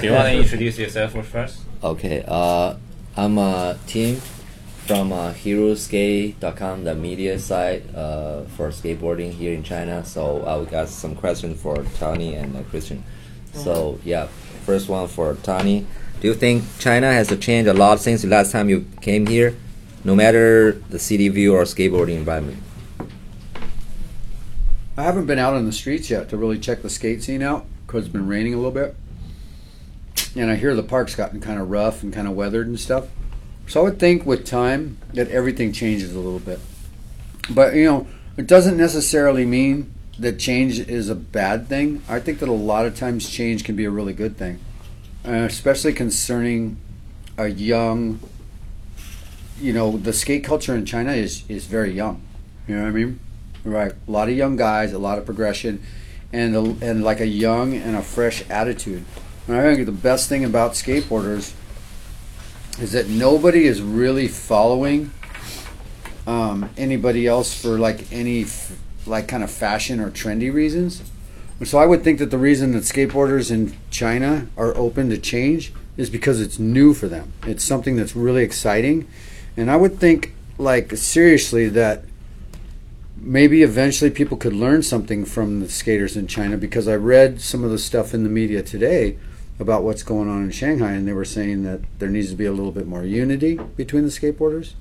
Do you want to introduce yourself first? Okay, uh, I'm uh, Tim from uh, HeroSkate.com, the media site uh, for skateboarding here in China. So I will got some questions for Tony and uh, Christian. So yeah, first one for Tony. Do you think China has changed a lot since the last time you came here, no matter the city view or skateboarding environment? I haven't been out on the streets yet to really check the skate scene out because it's been raining a little bit. And I hear the park's gotten kind of rough and kind of weathered and stuff. So I would think with time that everything changes a little bit. But, you know, it doesn't necessarily mean that change is a bad thing. I think that a lot of times change can be a really good thing, uh, especially concerning a young, you know, the skate culture in China is, is very young. You know what I mean? Right. A lot of young guys, a lot of progression, and, a, and like a young and a fresh attitude. I think the best thing about skateboarders is that nobody is really following um, anybody else for like any f- like kind of fashion or trendy reasons. So I would think that the reason that skateboarders in China are open to change is because it's new for them. It's something that's really exciting, and I would think like seriously that maybe eventually people could learn something from the skaters in China because I read some of the stuff in the media today about what's going on in Shanghai, and they were saying that there needs to be a little bit more unity between the skateboarders,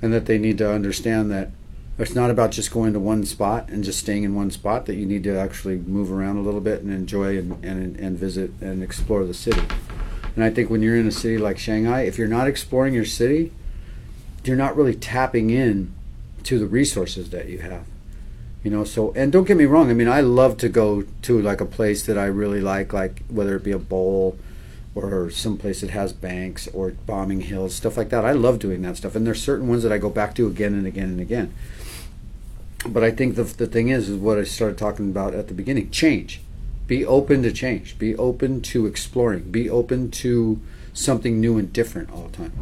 and that they need to understand that it's not about just going to one spot and just staying in one spot. That you need to actually move around a little bit and enjoy and, and, and visit and explore the city. And I think when you're in a city like Shanghai, if you're not exploring your city, you're not really tapping in to the resources that you have you know so and don't get me wrong i mean i love to go to like a place that i really like like whether it be a bowl or some place that has banks or bombing hills stuff like that. I love doing that stuff and there's certain ones that i go back to again and again and again. But i think the, the thing is is what i started talking about at the beginning change. Be open to change. Be open to exploring. Be open to something new and different all the time.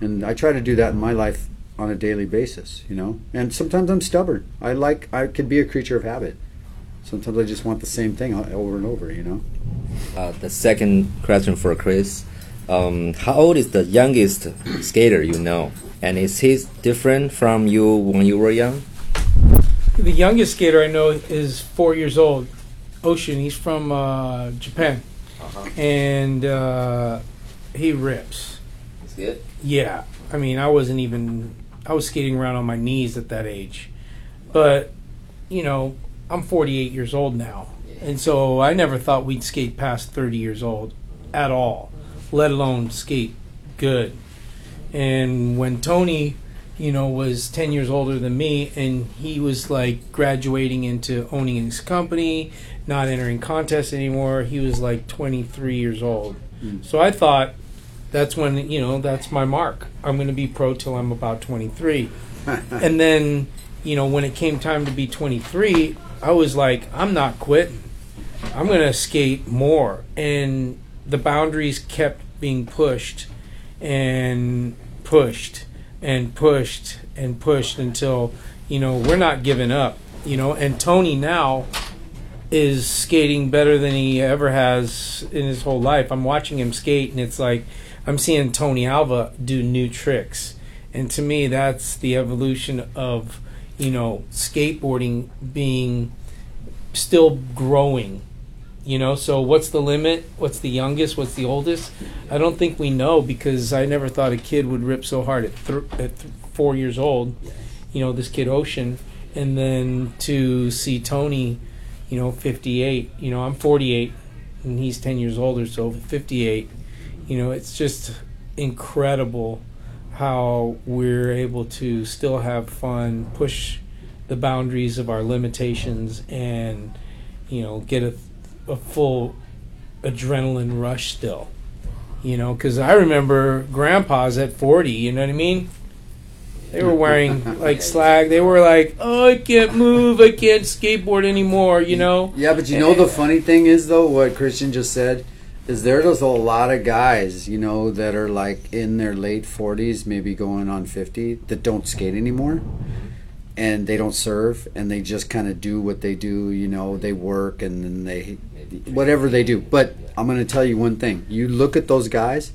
And i try to do that in my life on a daily basis, you know. And sometimes I'm stubborn. I like I can be a creature of habit. Sometimes I just want the same thing over and over, you know. Uh, the second question for Chris: um, How old is the youngest skater you know, and is he different from you when you were young? The youngest skater I know is four years old. Ocean. He's from uh, Japan, uh-huh. and uh, he rips. He's good. Yeah, I mean, I wasn't even I was skating around on my knees at that age. But, you know, I'm 48 years old now. And so I never thought we'd skate past 30 years old at all, let alone skate good. And when Tony, you know, was 10 years older than me and he was like graduating into owning his company, not entering contests anymore, he was like 23 years old. Mm. So I thought, that's when you know that's my mark. I'm going to be pro till I'm about 23, and then you know when it came time to be 23, I was like, I'm not quitting. I'm going to skate more, and the boundaries kept being pushed and pushed and pushed and pushed until you know we're not giving up. You know, and Tony now is skating better than he ever has in his whole life. I'm watching him skate, and it's like I'm seeing Tony Alva do new tricks. And to me, that's the evolution of, you know, skateboarding being still growing. You know, so what's the limit? What's the youngest? What's the oldest? I don't think we know because I never thought a kid would rip so hard at, th- at th- four years old. You know, this kid Ocean. And then to see Tony, you know, 58. You know, I'm 48 and he's 10 years older, so 58 you know, it's just incredible how we're able to still have fun, push the boundaries of our limitations, and you know, get a, a full adrenaline rush still. You know, because I remember grandpas at 40, you know what I mean? They were wearing like slag. They were like, "Oh, I can't move. I can't skateboard anymore." You know. Yeah, but you know the funny thing is though, what Christian just said is there's a lot of guys, you know, that are like in their late 40s, maybe going on 50, that don't skate anymore. and they don't serve and they just kind of do what they do. You know, they work and then they whatever they do. But I'm going to tell you one thing: you look at those guys,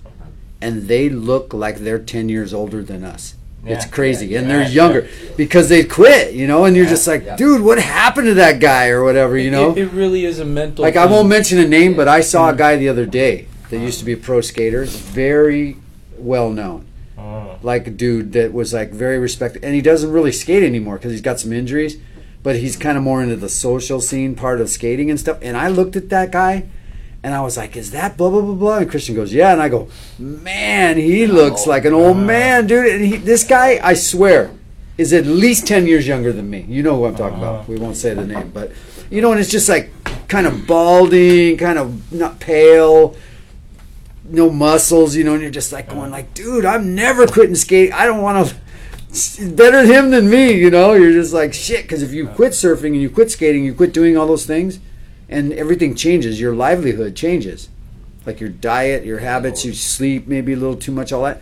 and they look like they're ten years older than us. It's Yeah. crazy, and they're yeah. younger because they quit. You know, and you're Yeah, just like, yeah. dude, what happened to that guy or whatever? You know, it, it really is a mental. like I won't mention a name, but I saw a mm-hmm. guy the other day that used to be a pro skater, very well known. Oh. Like a dude that was like very respected, and he doesn't really skate anymore because he's got some injuries. But he's kind of more into the social scene part of skating and stuff. And I looked at that guy, and I was like, "Is that blah blah blah blah?" And Christian goes, "Yeah." And I go, "Man, he oh looks like an old man, dude." And he, this guy, I swear, is at least ten years younger than me. You know who I'm talking about. Uh-huh. We won't say the name, but you know, and it's just like kind of balding, kind of not pale, no muscles, you know, and you're just like going like, dude, I'm never quitting skating. I don't want to. Better him than me, you know. You're just like shit because if you quit surfing and you quit skating, you quit doing all those things, and everything changes. Your livelihood changes, like your diet, your habits, oh. you sleep maybe a little too much, all that.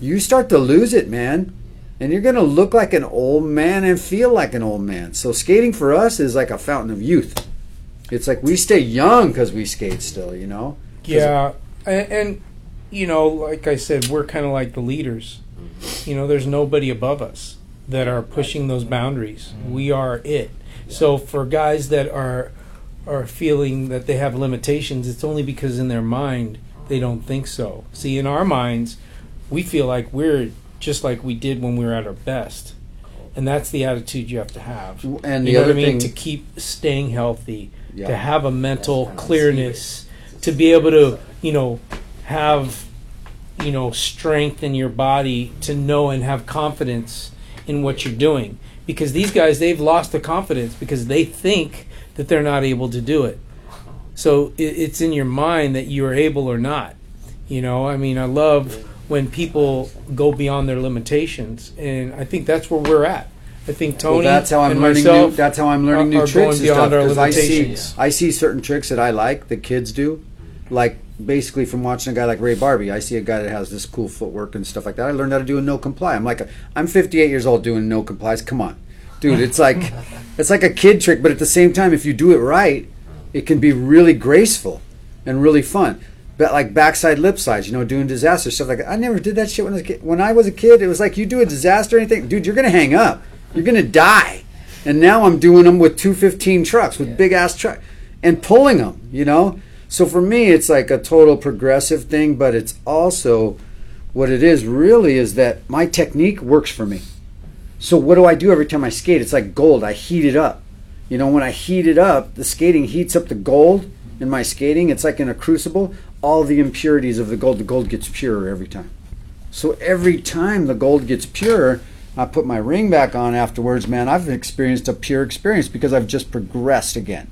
You start to lose it, man, and you're gonna look like an old man and feel like an old man. So skating for us is like a fountain of youth. It's like we stay young because we skate still, you know. Yeah, and, and you know, like I said, we're kind of like the leaders. Mm-hmm. You know, there's nobody above us that are pushing those boundaries. We are it. So for guys that are are feeling that they have limitations, it's only because in their mind they don't think so. See, in our minds, we feel like we're just like we did when we were at our best. And that's the attitude you have to have. And you the know other what I mean? thing- To keep staying healthy, Yeah. to have a mental clearness, to be able to, you know, have, you know, strength in your body to know and have confidence in what you're doing. Because these guys, they've lost the confidence because they think that they're not able to do it. So it, it's in your mind that you are able or not. You know, I mean, I love when people go beyond their limitations, and I think that's where we're at. I think Tony Well, that's how I'm learning new. That's how I'm learning new tricks and beyond stuff. our 'cause I see. I see certain tricks that I like that kids do, like basically from watching a guy like Ray Barbee. I see a guy that has this cool footwork and stuff like that. I learned how to do a no comply. I'm like, I'm 58 years old doing no complies. Come on, dude. It's like, it's like a kid trick, but at the same time, if you do it right, it can be really graceful and really fun. But like backside lipslides, you know, doing disaster stuff like that. I never did that shit when I was a kid. When I was a kid, it was like you do a disaster or anything, dude, you're gonna hang up. You're gonna die. And now I'm doing them with 215 trucks, with big ass truck, and pulling them. You know. So for me, it's like a total progressive thing, but it's also what it is really is that my technique works for me. So what do I do every time I skate? It's like gold. I heat it up. You know, when I heat it up, the skating heats up the gold in my skating. It's like in a crucible. All the impurities of the gold, the gold gets purer every time. So every time the gold gets pure, I put my ring back on afterwards, man, I've experienced a pure experience because I've just progressed again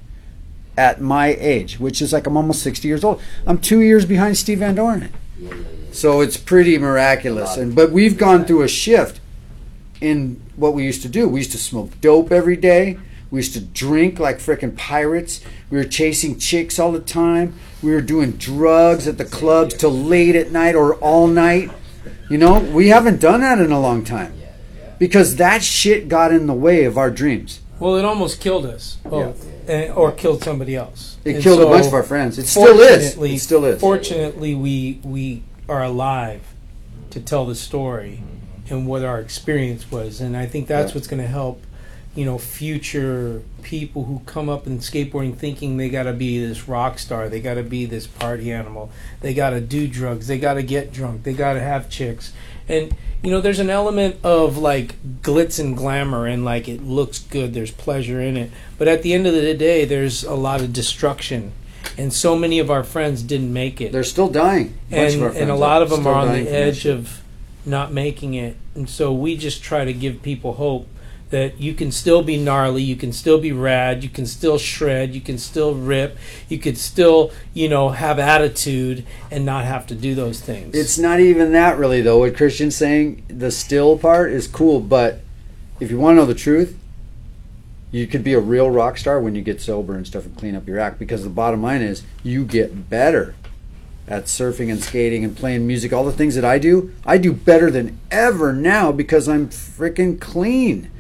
at my age, which is like I'm almost 60 years old. I'm two years behind Steve Van Doren. So it's pretty miraculous. And but we've gone through a shift in what we used to do. We used to smoke dope every day. We used to drink like freaking pirates. We were chasing chicks all the time. We were doing drugs at the clubs till late at night or all night. You know, we haven't done that in a long time because that shit got in the way of our dreams. Well, it almost killed us both, and, eh, or killed somebody else. It And killed a bunch of our friends. It still is. fortunately- It still is. Fortunately, we we are alive to tell the story and what our experience was, and I think that's Yeah. what's going to help. You know, future people who come up in skateboarding thinking they got to be this rock star, they got to be this party animal, they got to do drugs, they got to get drunk, they got to have chicks, and you know, there's an element of like glitz and glamour, and like it looks good, there's pleasure in it, but at the end of the day, there's a lot of destruction, and so many of our friends didn't make it They're still dying. And and a lot of them are on the edge of not making it and so we just try to give people hope that you can still be gnarly you can still be rad you can still shred you can still rip you could still you know have attitude and not have to do those things It's not even that really though. What Christian's saying, the still part is cool, but if you want to know the truth, you could be a real rock star when you get sober and stuff and clean up your act. Because the bottom line is, you get better at surfing and skating and playing music. All the things that I do, I do better than ever now because I'm freaking clean.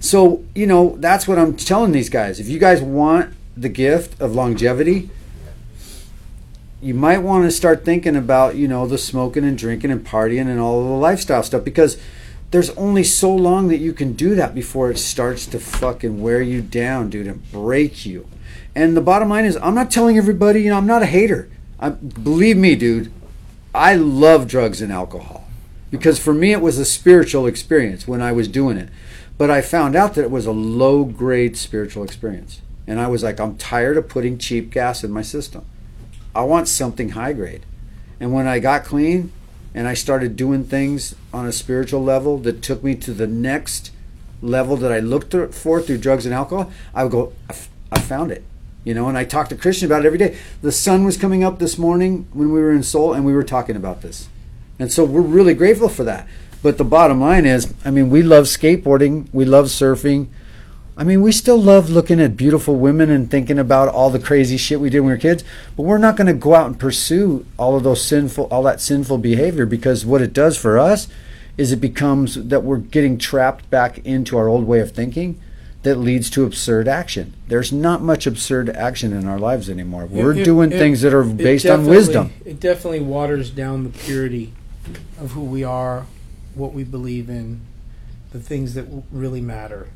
So, you know, that's what I'm telling these guys. If you guys want the gift of longevity, you might want to start thinking about, you know, the smoking and drinking and partying and all of the lifestyle stuff because there's only so long that you can do that before it starts to fucking wear you down, dude, and break you. And the bottom line is, I'm not telling everybody, you know, I'm not a hater. I, believe me, dude, I love drugs and alcohol because for me it was a spiritual experience when I was doing it. But I found out that it was a low grade spiritual experience. And I was like, I'm tired of putting cheap gas in my system. I want something high grade. And when I got clean and I started doing things on a spiritual level that took me to the next level that I looked for through drugs and alcohol, I would go, I, found it. You know, and I talked to Christian about it every day. The sun was coming up this morning when we were in Seoul, and we were talking about this. And so we're really grateful for that. But the bottom line is, I mean, we love skateboarding, we love surfing. I mean, we still love looking at beautiful women and thinking about all the crazy shit we did when we were kids, but we're not going to go out and pursue all of those sinful all that sinful behavior because what it does for us is it becomes that we're getting trapped back into our old way of thinking that leads to absurd action. There's not much absurd action in our lives anymore. We're It- doing it- things that are based on wisdom. It definitely waters down the purity of who we are, what we believe in, the things that really matter.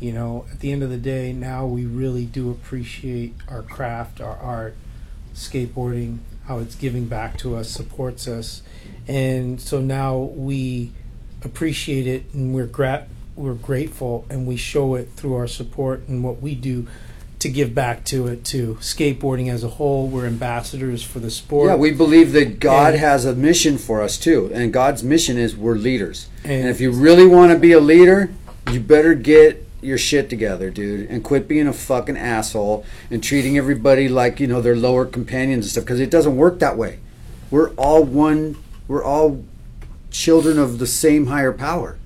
You know, at the end of the day, now we really do appreciate our craft, our art, skateboarding, how it's giving back to us, supports us, and so now we appreciate it, and we're grat we're grateful, and we show it through our support and what we do to give back to it too. Skateboarding as a whole, we're ambassadors for the sport. Yeah, we believe that God And- has a mission for us too, and God's mission is we're leaders. And, And- if you really want to be a leader, you better get your shit together, dude, and quit being a fucking asshole and treating everybody like you know they're lower companions and stuff because it doesn't work that way. We're all one. We're all children of the same higher power.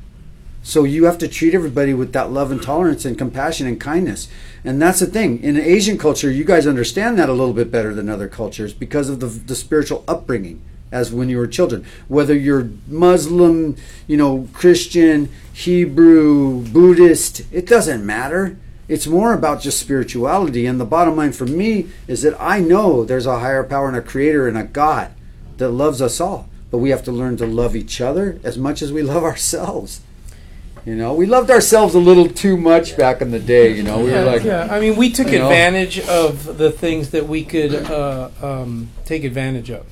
So you have to treat everybody with that love and tolerance and compassion and kindness. And that's the thing. In Asian culture, you guys understand that a little bit better than other cultures because of the, the spiritual upbringing as when you were children. Whether you're Muslim, you know, Christian, Hebrew, Buddhist, it doesn't matter. It's more about just spirituality. And the bottom line for me is that I know there's a higher power and a creator and a God that loves us all. But we have to learn to love each other as much as we love ourselves. You know, we loved ourselves a little too much back in the day. You know, we yeah, were like, yeah. I mean, we took you know. advantage of the things that we could uh, um, take advantage of,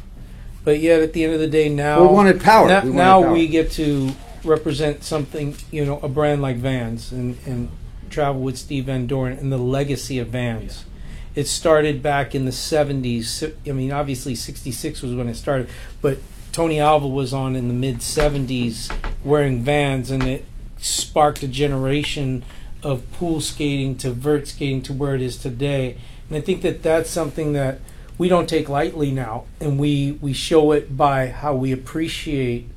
but yet at the end of the day, now we wanted power. now, we, wanted now power. we get to represent something, you know, a brand like Vans and, and travel with Steve Van Doren and the legacy of Vans. It started back in the 70s. I mean, obviously 66 was when it started, but Tony Alva was on in the mid 70s wearing Vans and it sparked a generation of pool skating to vert skating to where it is today. And I think that that's something that we don't take lightly now, and we we show it by how we appreciate,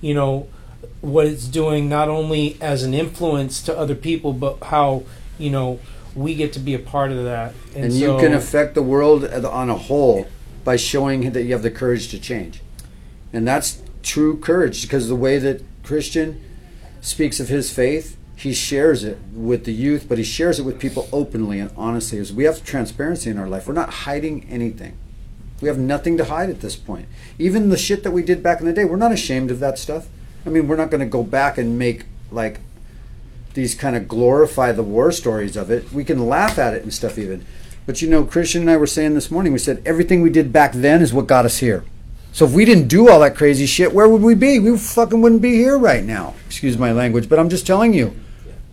you know, what it's doing not only as an influence to other people, but how you know we get to be a part of that. and so, you can affect the world on a whole by showing that you have the courage to change, and that's true courage because the way that Christian speaks of his faith, he shares it with the youth, but he shares it with people openly and honestly. As we have transparency in our life, we're not hiding anything. We have nothing to hide at this point. Even the shit that we did back in the day, we're not ashamed of that stuff. I mean, we're not going to go back and make like these kind of glorify the war stories of it. We can laugh at it and stuff even. But you know, Christian and I were saying this morning, we said everything we did back then is what got us here. So if we didn't do all that crazy shit, where would we be? We fucking wouldn't be here right now. Excuse my language, but I'm just telling you.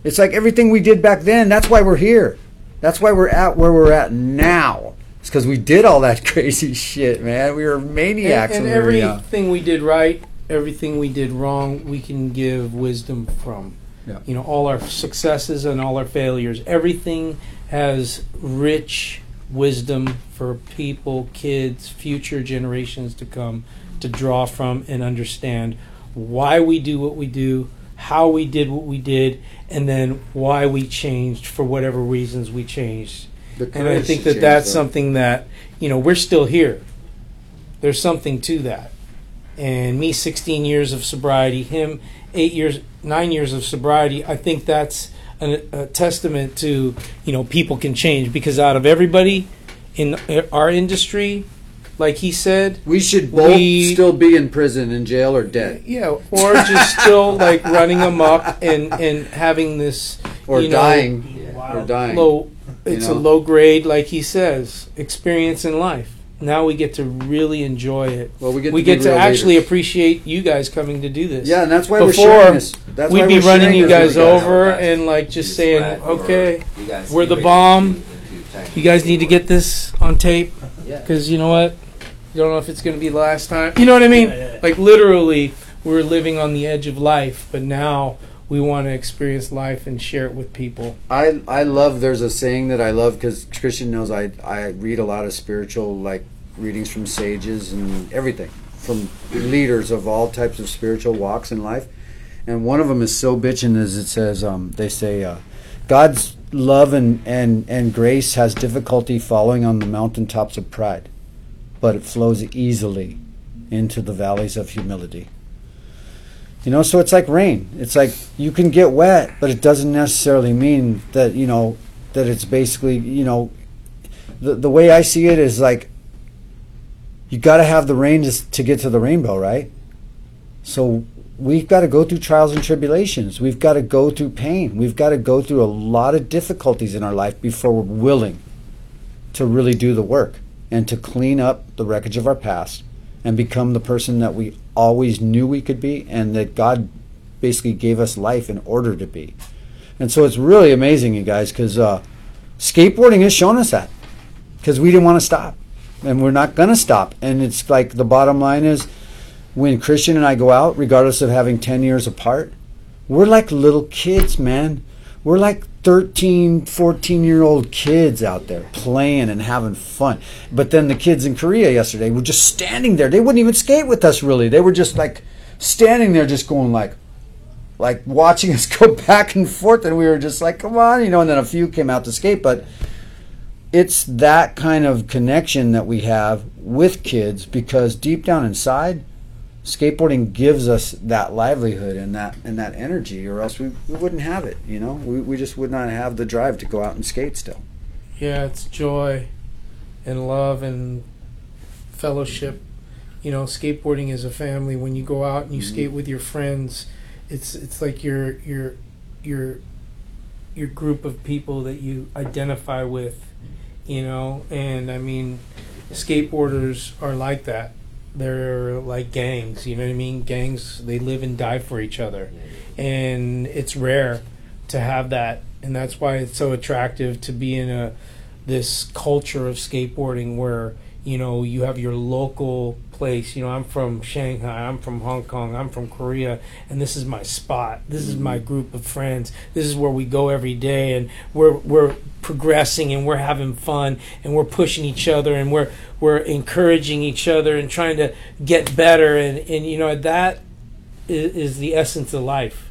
It's like everything we did back then, that's why we're here. That's why we're at where we're at now. It's because we did all that crazy shit, man. We were maniacs. and, and when we everything we did right, everything we did wrong, we can give wisdom from. Yeah. You know, all our successes and all our failures, everything has rich wisdom for people, kids, future generations to come to draw from and understand why we do what we do, how we did what we did, and then why we changed for whatever reasons we changed. And I think that that's though. something that, you know, we're still here. There's something to that. And me, 16 years of sobriety, him, eight years, nine years of sobriety, I think that's an, a testament to you know people can change because out of everybody in our industry, like he said, We should both We- still be in prison, in jail, or dead, yeah, or just still like running amok and and having this or you know, dying, or dying. low. It's know? a low grade, like he says, experience in life. Now we get to really enjoy it. Well, we get we to get to actually leaders. appreciate you guys coming to do this. Yeah, and that's why Before, we're sharing this. That's We'd be we're running you guys guys. over guys. and like just saying, okay, you guys we're the bomb. you guys need to get this on tape Yeah. because you know what? You don't know if it's going to be the last time. You know what I mean? Yeah, yeah, yeah. Like literally, we're living on the edge of life, but now we want to experience life and share it with people. I I love. There's a saying that I love because Christian knows I I read a lot of spiritual like readings from sages and everything from leaders of all types of spiritual walks in life, and one of them is so bitching as it says. Um, they say uh, God's love and and and grace has difficulty following on the mountaintops of pride, but it flows easily into the valleys of humility. You know, so it's like rain. It's like you can get wet, but it doesn't necessarily mean that, you know, that it's basically, you know, the, the way I see it is like you got to have the rain to, to get to the rainbow, right? So we've got to go through trials and tribulations. We've got to go through pain. We've got to go through a lot of difficulties in our life before we're willing to really do the work and to clean up the wreckage of our past and become the person that we always knew we could be and that God basically gave us life in order to be. And so it's really amazing, you guys, because uh, skateboarding has shown us that because we didn't want to stop and we're not going to stop. And it's like the bottom line is when Christian and I go out, regardless of having 10 years apart, we're like little kids, man. We're like 13, 14 year old kids out there playing and having fun. But then the kids in Korea yesterday were just standing there. They wouldn't even skate with us really. They were just like standing there just going like like watching us go back and forth and we were just like, come on, you know, and then a few came out to skate, but it's that kind of connection that we have with kids because deep down inside skateboarding gives us that livelihood and that and that energy or else we, we wouldn't have it you know we, we just would not have the drive to go out and skate still Yeah, it's joy and love and fellowship. You know, skateboarding is a family. When you go out and you Mhm. skate with your friends, it's it's like your your your your group of people that you identify with. You know, and I mean, skateboarders are like that. They're like gangs. You know what I mean? Gangs. They live and die for each other, and it's rare to have that, and that's why it's so attractive to be in a this culture of skateboarding where you know you have your local place you know i'm from shanghai i'm from hong kong i'm from korea and this is my spot this is my mm-hmm. group of friends this is where we go every day and we're we're progressing and we're having fun and we're pushing each other and we're we're encouraging each other and trying to get better and and you know that is, is the essence of life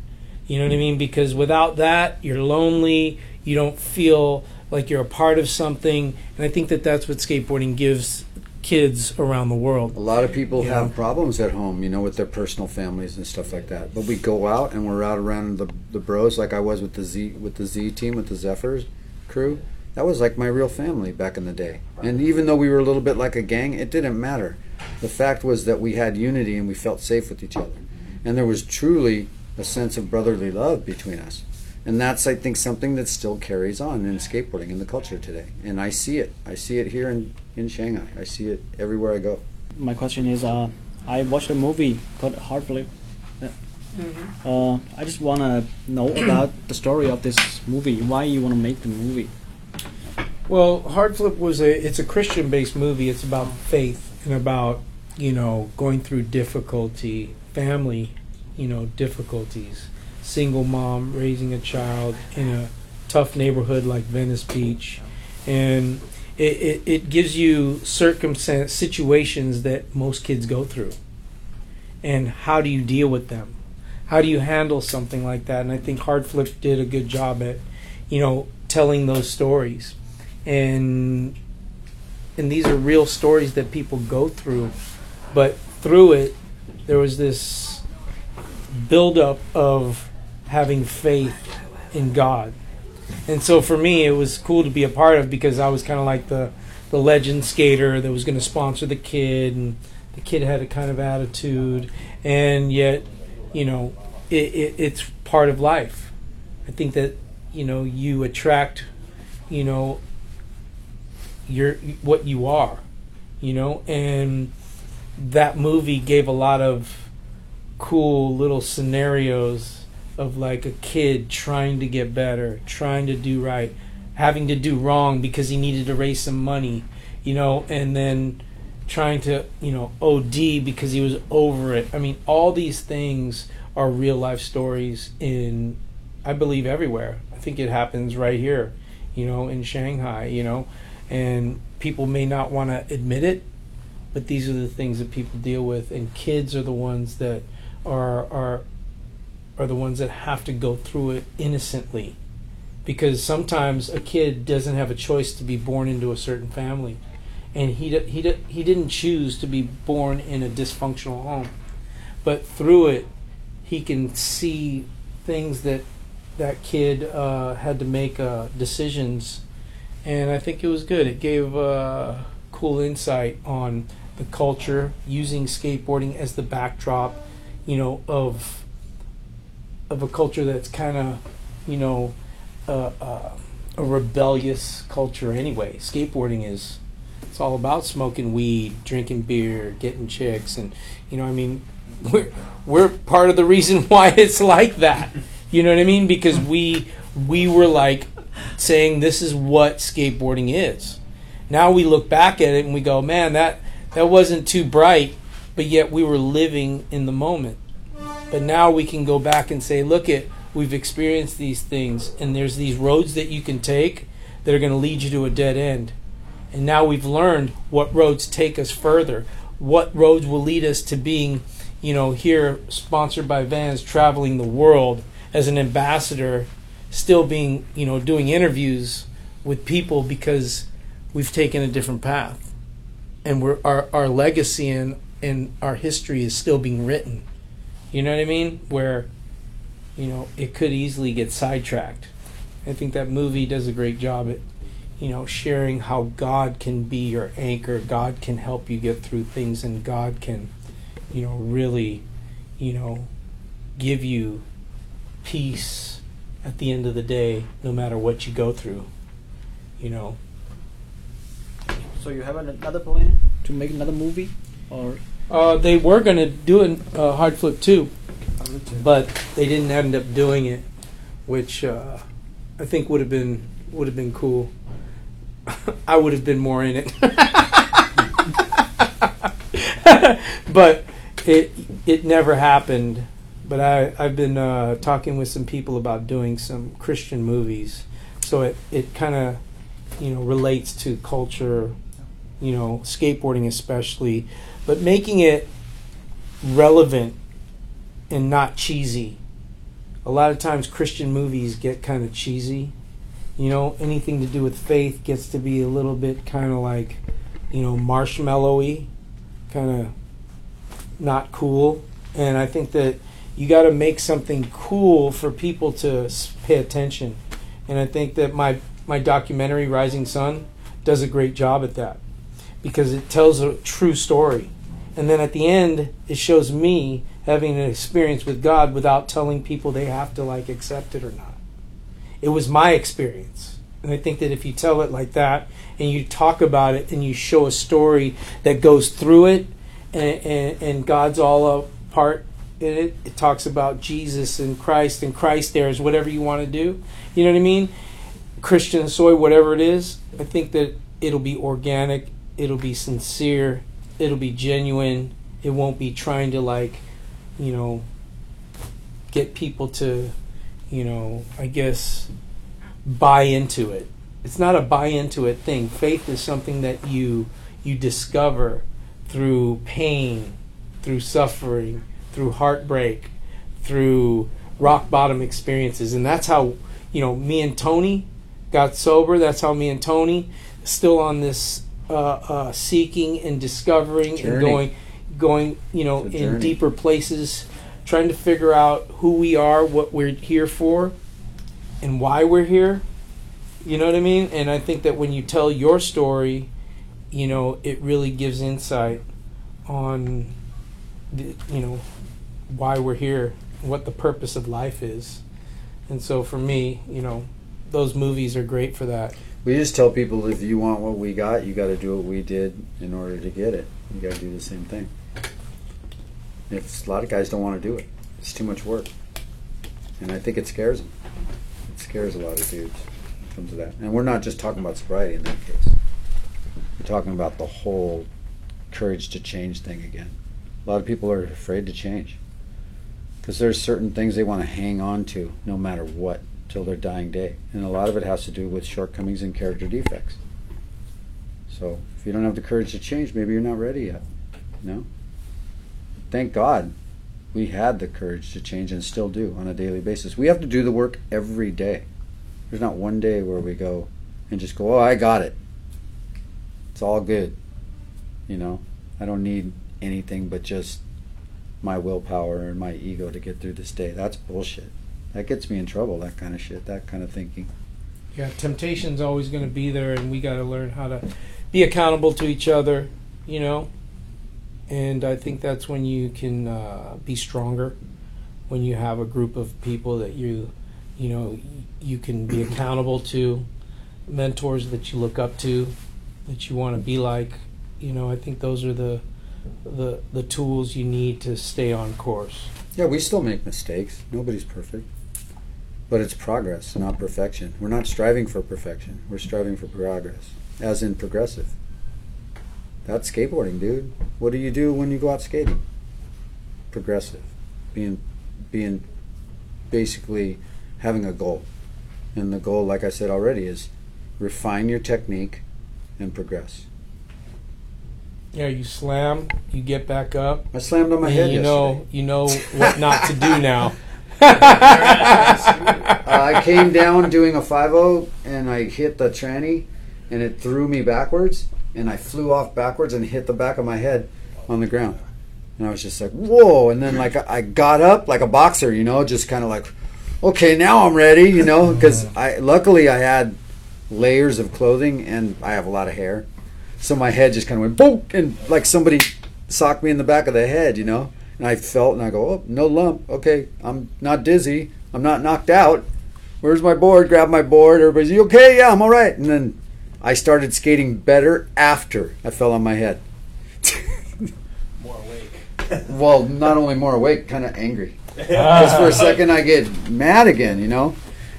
you know what I mean? Because without that, you're lonely. You don't feel like you're a part of something. And I think that that's what skateboarding gives kids around the world. a lot of people Yeah. have problems at home you know with their personal families and stuff like that. But we go out and we're out around the, the bros like i was with the z with the z team with the zephyrs crew. That was like my real family back in the day. And even though we were a little bit like a gang it didn't matter. The fact was that we had unity and we felt safe with each other. And there was truly a sense of brotherly love between us. And that's i think something that still carries on in skateboarding in the culture today. And i see it. I see it here in, in shanghai i see it everywhere i go My question is, uh, I watched a movie called Hard Flip. Yeah. Uh, I just want to know about the story of this movie. Why you want to make the movie? Well, Hard Flip was a it's a Christian based movie. It's about faith and about, you know, going through difficulty, family, you know, difficulties. Single mom raising a child in a tough neighborhood like Venice Beach. And it, it, it gives you circumstance situations that most kids go through. And how do you deal with them? How do you handle something like that? And I think Hard Flip did a good job at, you know, telling those stories and and these are real stories that people go through but through it there was this buildup of having faith in god And so for me, it was cool to be a part of because I was kind of like the the legend skater that was going to sponsor the kid, and the kid had a kind of attitude, and yet, you know, it, it, it's part of life. I think that you know you attract, you know, your what you are, you know, and that movie gave a lot of cool little scenarios of like a kid trying to get better, trying to do right, having to do wrong because he needed to raise some money, you know, and then trying to, you know, OD because he was over it. I mean, all these things are real life stories in, I believe, everywhere. I think it happens right here, you know, in Shanghai, you know, and people may not want to admit it, but these are the things that people deal with, and kids are the ones that are are are the ones that have to go through it innocently. Because sometimes a kid doesn't have a choice to be born into a certain family. And he he he didn't choose to be born in a dysfunctional home. But through it he can see things that that kid uh, had to make uh, decisions. And I think it was good. It gave uh, cool insight on the culture using skateboarding as the backdrop you know of of a culture that's kind of, you know, uh, uh, a rebellious culture anyway. Skateboarding is, it's all about smoking weed, drinking beer, getting chicks, and you know, I mean, we're we're part of the reason why it's like that. You know what I mean? Because we we were like saying this is what skateboarding is. Now we look back at it and we go, man, that that wasn't too bright, but yet we were living in the moment. But now we can go back and say, look at we've experienced these things and there's these roads that you can take that are going to lead you to a dead end. And now we've learned what roads take us further. What roads will lead us to being, you know, here sponsored by Vans traveling the world as an ambassador, still being, you know, doing interviews with people because we've taken a different path. And we're our, our legacy and, and our history is still being written. You know what I mean? Where, you know, it could easily get sidetracked. I think that movie does a great job at, you know, sharing how God can be your anchor. God can help you get through things, and God can, you know, really, you know, give you peace at the end of the day, no matter what you go through. You know, So you have another plan to make another movie, or uh, they were going to do a uh, hard flip too. but they didn't end up doing it, which uh, I think would have been would have been cool. I would have been more in it, but it it never happened. But I I've been uh, talking with some people about doing some Christian movies, so it it kind of you know relates to culture, you know skateboarding especially, but making it relevant and not cheesy. A lot of times Christian movies get kind of cheesy. You know, anything to do with faith gets to be a little bit kind of like, you know, marshmallowy, kind of not cool. And I think that you got to make something cool for people to pay attention. And I think that my my documentary Rising Son does a great job at that because it tells a true story. And then at the end, it shows me having an experience with God without telling people they have to like accept it or not. It was my experience. And I think that if you tell it like that and you talk about it and you show a story that goes through it and, and, and God's all a part in it, it talks about Jesus and Christ and Christ there is whatever you want to do. You know what I mean? Christian soy, whatever it is, I think that it'll be organic, it'll be sincere, it'll be genuine. It won't be trying to like, you know, get people to, you know, I guess buy into it. It's not a buy into it thing. Faith is something that you you discover through pain, through suffering, through heartbreak, through rock bottom experiences, and that's how you know me and Tony got sober. That's how me and Tony still on this uh, uh, seeking and discovering and going going you know in journey. deeper places, trying to figure out who we are, what we're here for, and why we're here. You know what I mean? And I think that when you tell your story, you know, it really gives insight on, the, you know, why we're here, what the purpose of life is. And so for me, you know, those movies are great for that. We just tell people if you want what we got, you got to do what we did in order to get it. You got to do the same thing. If a lot of guys don't want to do it, it's too much work, and I think it scares them. It scares a lot of dudes. it Comes to that, and we're not just talking about sobriety in that case. We're talking about the whole courage to change thing again. A lot of people are afraid to change because there's certain things they want to hang on to no matter what till their dying day. And a lot of it has to do with shortcomings and character defects. So if you don't have the courage to change, maybe you're not ready yet. No? Thank God we had the courage to change and still do on a daily basis. We have to do the work every day. There's not one day where we go and just go, oh, I got it. It's all good. You know, I don't need anything but just my willpower and my ego to get through this day. That's bullshit. That gets me in trouble, that kind of shit, that kind of thinking. Yeah, temptation's always going to be there, and we got to learn how to be accountable to each other, you know. And I think that's when you can uh, be stronger, when you have a group of people that you, you know, you can be accountable to, mentors that you look up to, that you want to be like. You know, I think those are the, the the tools you need to stay on course. Yeah, we still make mistakes. Nobody's perfect. But it's progress, not perfection. We're not striving for perfection. We're striving for progress, as in progressive. That's skateboarding, dude. What do you do when you go out skating? Progressive. Being being basically having a goal. And the goal, like I said already, is refine your technique and progress. Yeah, you slam, you get back up, I slammed on my head you yesterday. know you know what not to do now. Uh, I came down doing a 5 and I hit the tranny and it threw me backwards and I flew off backwards and hit the back of my head on the ground. And I was just like, whoa. And then, like, I got up like a boxer, you know, just kind of like, okay, now I'm ready, you know, because I luckily I had layers of clothing and I have a lot of hair. So my head just kind of went boom and like somebody socked me in the back of the head, you know. And I felt and I go, oh, no lump. Okay, I'm not dizzy. I'm not knocked out. Where's my board? Grab my board. Everybody's, you okay? Yeah, I'm all right. And then I started skating better after I fell on my head. More awake. well, not only more awake, kind of angry. Because for a second I get mad again, you know.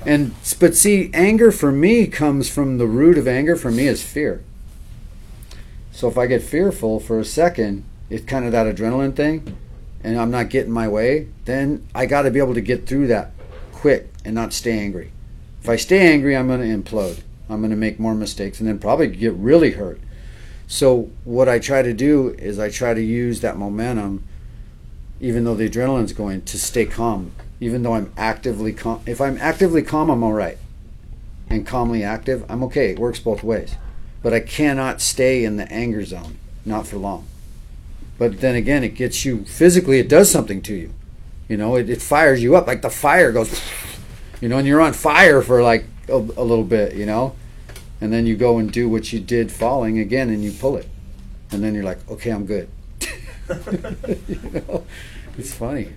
And but see, anger for me comes from the root of anger for me is fear. So if I get fearful for a second, it's kind of that adrenaline thing, and I'm not getting my way. Then I got to be able to get through that quick and not stay angry. If I stay angry, I'm going to implode. I'm going to make more mistakes and then probably get really hurt. So what I try to do is I try to use that momentum even though the adrenaline's going, to stay calm. Even though I'm actively calm. If I'm actively calm, I'm all right. And calmly active, I'm okay. It works both ways. But I cannot stay in the anger zone, not for long. But then again, it gets you physically, it does something to you. You know, it, it fires you up. Like the fire goes, you know, and you're on fire for like a, a little bit, you know? And then you go and do what you did falling again and you pull it. And then you're like, okay, I'm good. you know, it's funny.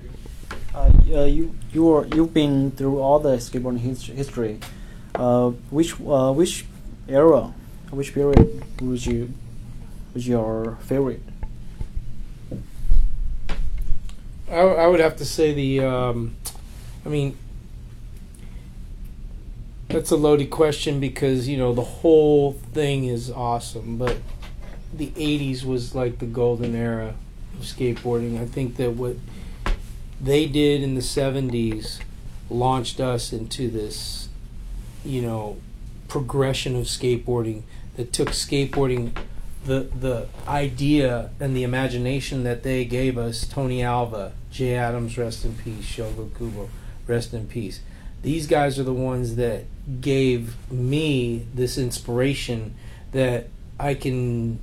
Uh, uh, you you you've been through all the skateboarding his, history. Uh, which uh, which era, which period was you was your favorite? I, I would have to say the. Um, I mean, that's a loaded question because you know the whole thing is awesome, but the '80s was like the golden era of skateboarding. I think that what they did in the '70s launched us into this, you know, progression of skateboarding that took skateboarding the the idea and the imagination that they gave us, Tony Alva, Jay Adams, rest in peace, Shogo Kubo, rest in peace. These guys are the ones that gave me this inspiration that I can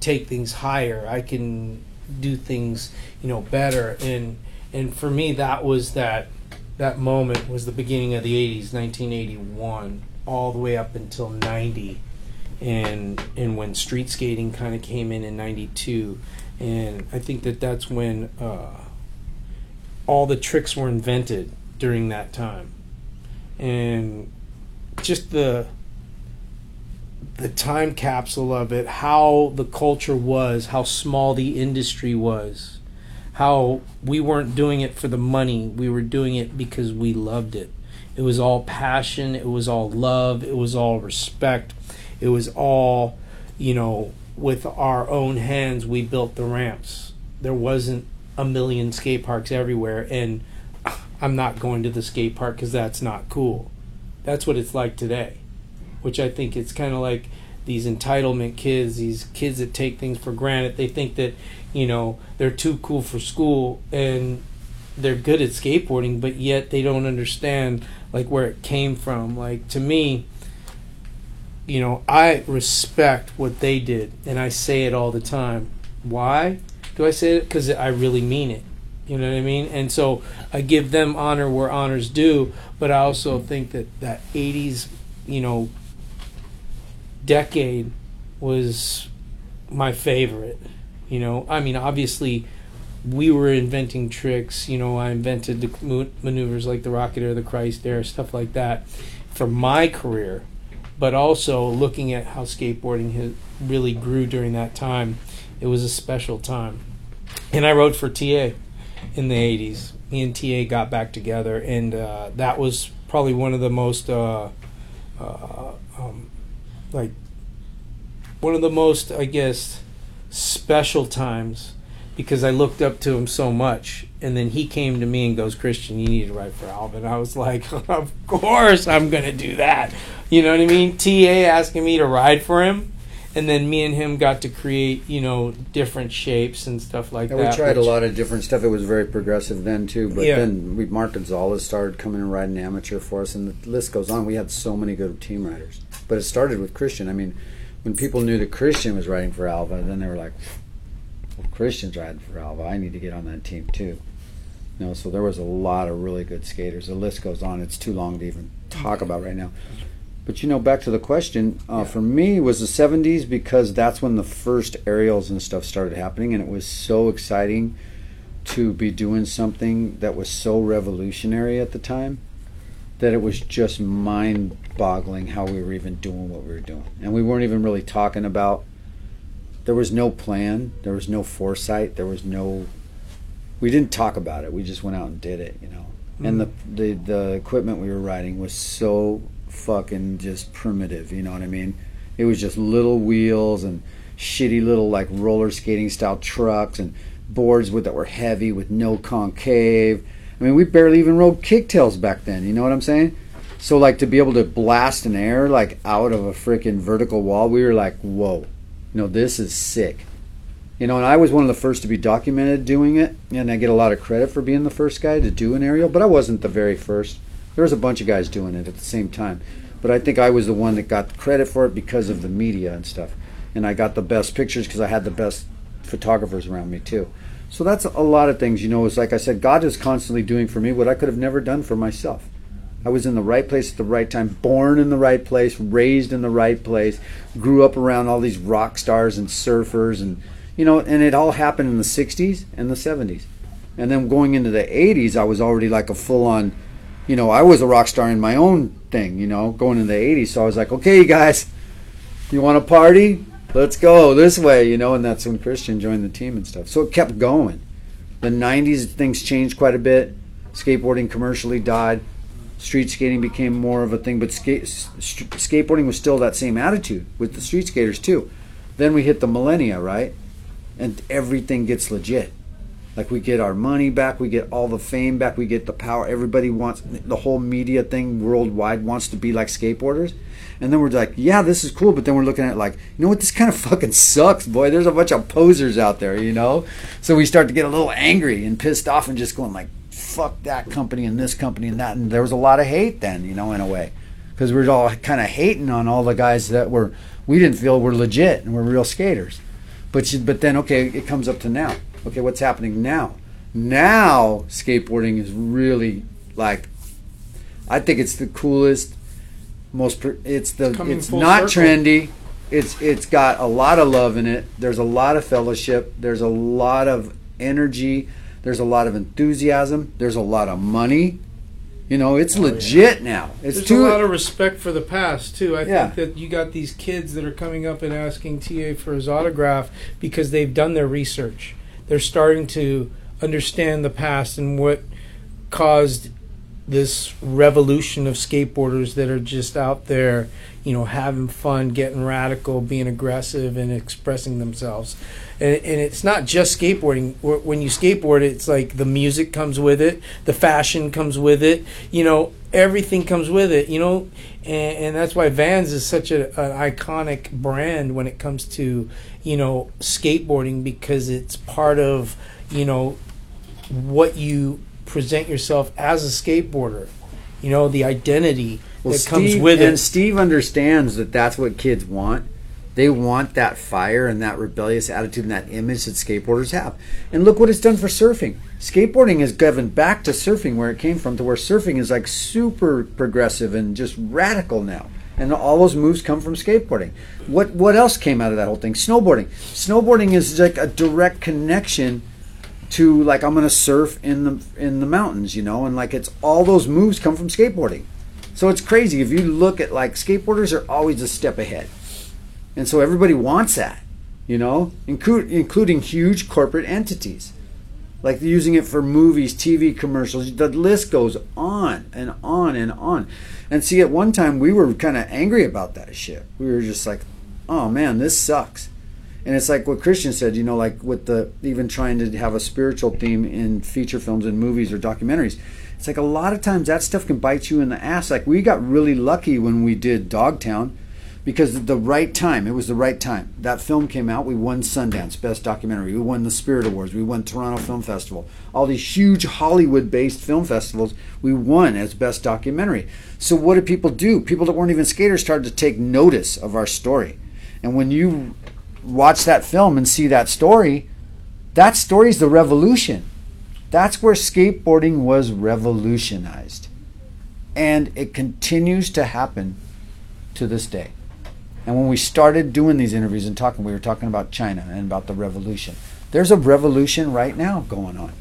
take things higher. I can do things, you know, better. And and for me, that was that that moment was the beginning of the '80s, 1981 all the way up until 90 and and when street skating kind of came in in 92 and I think that that's when uh, all the tricks were invented during that time. And just the the time capsule of it how the culture was how small the industry was how we weren't doing it for the money we were doing it because we loved it. It was all passion it was all love it was all respect it was all you know with our own hands we built the ramps. There wasn't a million skate parks everywhere and i'm not going to the skate park because that's not cool. That's what it's like today which i think it's kind of like these entitlement kids these kids that take things for granted. They think that you know they're too cool for school and they're good at skateboarding but yet they don't understand like where it came from. Like to me you know i respect what they did and i say it all the time. Why do i say it? Because i really mean it. You know what i mean? And so i give them honor where honor's due but i also think that that 80s you know decade was my favorite you know? I mean obviously we were inventing tricks you know? I invented the maneuvers like the rocket air the christ air stuff like that. For my career but also looking at how skateboarding has really grew during that time it was a special time and i wrote for ta in the 80s me and ta got back together and uh, that was probably one of the most uh, uh, um, like one of the most i guess special times because I looked up to him so much. And then he came to me and goes, Christian, you need to write for Alva. I was like, of course I'm going to do that. You know what I mean? TA asking me to ride for him. And then me and him got to create, you know, different shapes and stuff like Yeah, that. we tried a lot of different stuff. It was very progressive then too. But Yeah. then we Mark Gonzales started coming and riding amateur for us, and the list goes on. We had so many good team riders. But it started with Christian. I mean, when people knew that Christian was riding for Alva, then they were like, well, "Christian's riding for Alva. I need to get on that team too." You know, so there was a lot of really good skaters. The list goes on. It's too long to even talk about right now. But you know, back to the question, uh, for me, was the '70s because that's when the first aerials and stuff started happening, and it was so exciting to be doing something that was so revolutionary at the time that it was just mind-boggling how we were even doing what we were doing, and we weren't even really talking about. There was no plan. There was no foresight. There was no. We didn't talk about it. We just went out and did it, you know. And the, mm. the the equipment we were riding was so fucking just primitive. You know what I mean? It was just little wheels and shitty little like roller skating style trucks and boards with that were heavy with no concave. I mean, we barely even rode kicktails back then. You know what I'm saying? So like to be able to blast an air like out of a freaking vertical wall, we were like, whoa, you know, this is sick. You know, and I was one of the first to be documented doing it, and I get a lot of credit for being the first guy to do an aerial, but I wasn't the very first. There was a bunch of guys doing it at the same time, but I think I was the one that got credit for it because of the media and stuff, and I got the best pictures because I had the best photographers around me too. So that's a lot of things, you know. It's like I said, God is constantly doing for me what I could have never done for myself. I was in the right place at the right time, born in the right place, raised in the right place, grew up around all these rock stars and surfers and you know, and it all happened in the 60s and the 70s. And then going into the 80s, I was already like a full on, you know, I was a rock star in my own thing, you know, going into the 80s. So I was like, okay, you guys, you want to party? Let's go this way, you know, and that's when Christian joined the team and stuff. So it kept going. The 90s, things changed quite a bit. Skateboarding commercially died. Street skating became more of a thing, but skate, st- skateboarding was still that same attitude with the street skaters too. Then we hit the millennia, right? And everything gets legit. Like we get our money back, we get all the fame back, we get the power. Everybody wants the whole media thing worldwide wants to be like skateboarders. And then we're like, yeah, this is cool. But then we're looking at like, you know what? This kind of fucking sucks, boy. There's a bunch of posers out there, you know. So we start to get a little angry and pissed off and just going like, fuck that company and this company and that. And there was a lot of hate then, you know, in a way, because we are all kind of hating on all the guys that were we didn't feel were legit and were real skaters. But you, but then okay, it comes up to now. Okay, what's happening now? Now skateboarding is really like I think it's the coolest most. Pr- it's the. Coming it's not circle. trendy. It's it's got a lot of love in it. There's a lot of fellowship. There's a lot of energy. There's a lot of enthusiasm. There's a lot of money. You know, it's oh, legit now. It's There's too. a lot of respect for the past too. I Yeah. think that you got these kids that are coming up and asking TA for his autograph because they've done their research. They're starting to understand the past and what caused this revolution of skateboarders that are just out there, you know, having fun, getting radical, being aggressive, and expressing themselves. And, and it's not just skateboarding. When you skateboard, it's like the music comes with it, the fashion comes with it, you know, everything comes with it, you know, and, and that's why Vans is such a, an iconic brand when it comes to, you know, skateboarding because it's part of, you know, what you present yourself as a skateboarder. You know, the identity well, that comes with and it. And Steve understands that that's what kids want. They want that fire and that rebellious attitude and that image that skateboarders have. And look what it's done for surfing. Skateboarding has given back to surfing where it came from, to where surfing is like super progressive and just radical now. And all those moves come from skateboarding. What what else came out of that whole thing? Snowboarding. Snowboarding is like a direct connection to like I'm gonna surf in the in the mountains, you know, and like it's all those moves come from skateboarding. So it's crazy if you look at like skateboarders are always a step ahead, and so everybody wants that, you know, include, including huge corporate entities, like using it for movies, TV commercials. The list goes on and on and on. And see, at one time we were kind of angry about that shit. We were just like, "Oh man, this sucks." And it's like what Christian said, you know, like with the even trying to have a spiritual theme in feature films and movies or documentaries. It's like a lot of times that stuff can bite you in the ass. Like we got really lucky when we did Dogtown because at the right time, it was the right time. That film came out, we won Sundance Best Documentary, we won the Spirit Awards, we won Toronto Film Festival. All these huge Hollywood based film festivals, we won as Best Documentary. So what did people do? People that weren't even skaters started to take notice of our story. And when you watch that film and see that story, that story is the revolution. That's where skateboarding was revolutionized. And it continues to happen to this day. And when we started doing these interviews and talking, we were talking about China and about the revolution. There's a revolution right now going on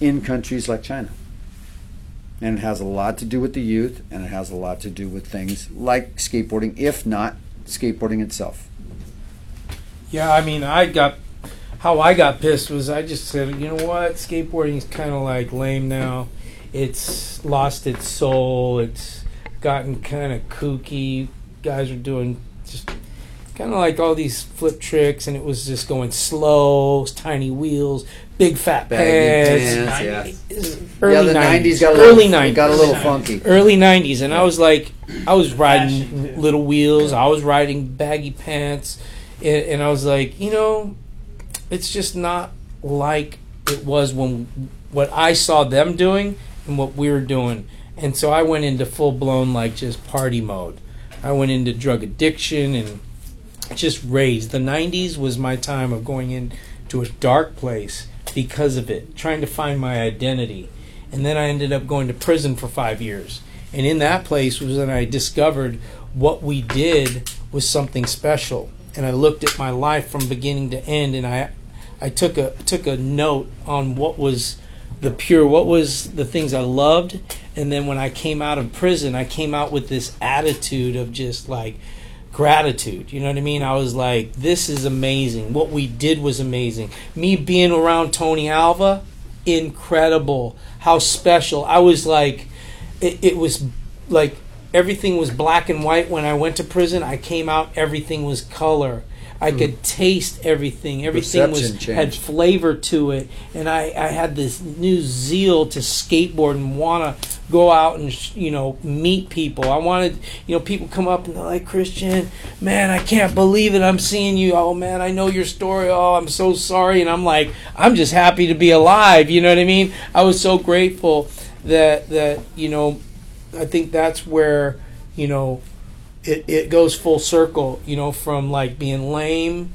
in countries like China. And it has a lot to do with the youth, and it has a lot to do with things like skateboarding, if not skateboarding itself. Yeah, I mean, I got how I got pissed was I just said, you know what, skateboarding is kind of like lame now. It's lost its soul. It's gotten kind of kooky. Guys are doing just kind of like all these flip tricks, and it was just going slow, tiny wheels, big fat Baggy pants. pants, yeah. Early yeah, the 90s, 90s got a early little, 90s, got a little funky. early 90s and i was like i was riding Fashion, little wheels. I was riding baggy pants and, and i was like you know it's just not like it was when what i saw them doing and what we were doing. And so i went into full-blown like just party mode i went into drug addiction and just raised the 90s was my time of going into a dark place because of it trying to find my identity and then I ended up going to prison for five years. And in that place was when I discovered what we did was something special. And I looked at my life from beginning to end, and I, I took a took a note on what was the pure, what was the things I loved. And then when I came out of prison, I came out with this attitude of just like gratitude. You know what I mean? I was like, this is amazing. What we did was amazing. Me being around Tony Alva, incredible. How special. I was like, it, it was like everything was black and white when I went to prison. I came out, everything was color. I hmm. could taste everything. Everything was Perception had flavor to it, and I, I had this new zeal to skateboard and want to go out and you know meet people. I wanted you know people come up and they're like Christian, man, I can't believe it. I'm seeing you. Oh man, I know your story. Oh, I'm so sorry. And I'm like, I'm just happy to be alive. You know what I mean? I was so grateful that that you know, I think that's where you know it, it goes full circle, you know, from like being lame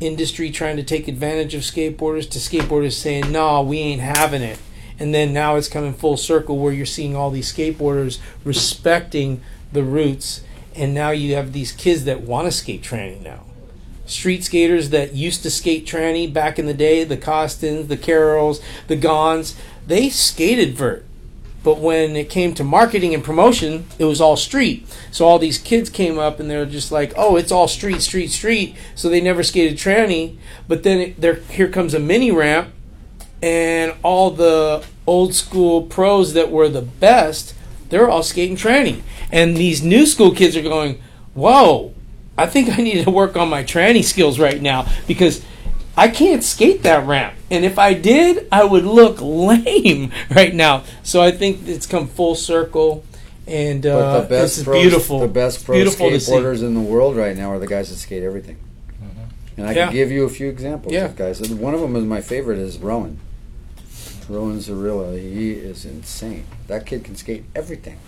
industry trying to take advantage of skateboarders to skateboarders saying, no, we ain't having it. And then now it's coming full circle where you're seeing all these skateboarders respecting the roots, and now you have these kids that want to skate tranny now. Street skaters that used to skate tranny back in the day, the Kostons, the Carrolls, the Gons, they skated vert. But when it came to marketing and promotion, it was all street. So all these kids came up and they're just like, "Oh, it's all street, street, street." So they never skated tranny. But then it, there, here comes a mini ramp, and all the old school pros that were the best, they're all skating tranny. And these new school kids are going, "Whoa, I think I need to work on my tranny skills right now because." I can't skate that ramp. And if I did, I would look lame right now. So I think it's come full circle. And uh, the best this is pros, beautiful. the best pro beautiful skateboarders in the world right now are the guys that skate everything. And I Yeah. can give you a few examples Yeah. of guys. And One of them is my favorite is Rowan. Rowan Zorilla. He is insane. That kid can skate everything.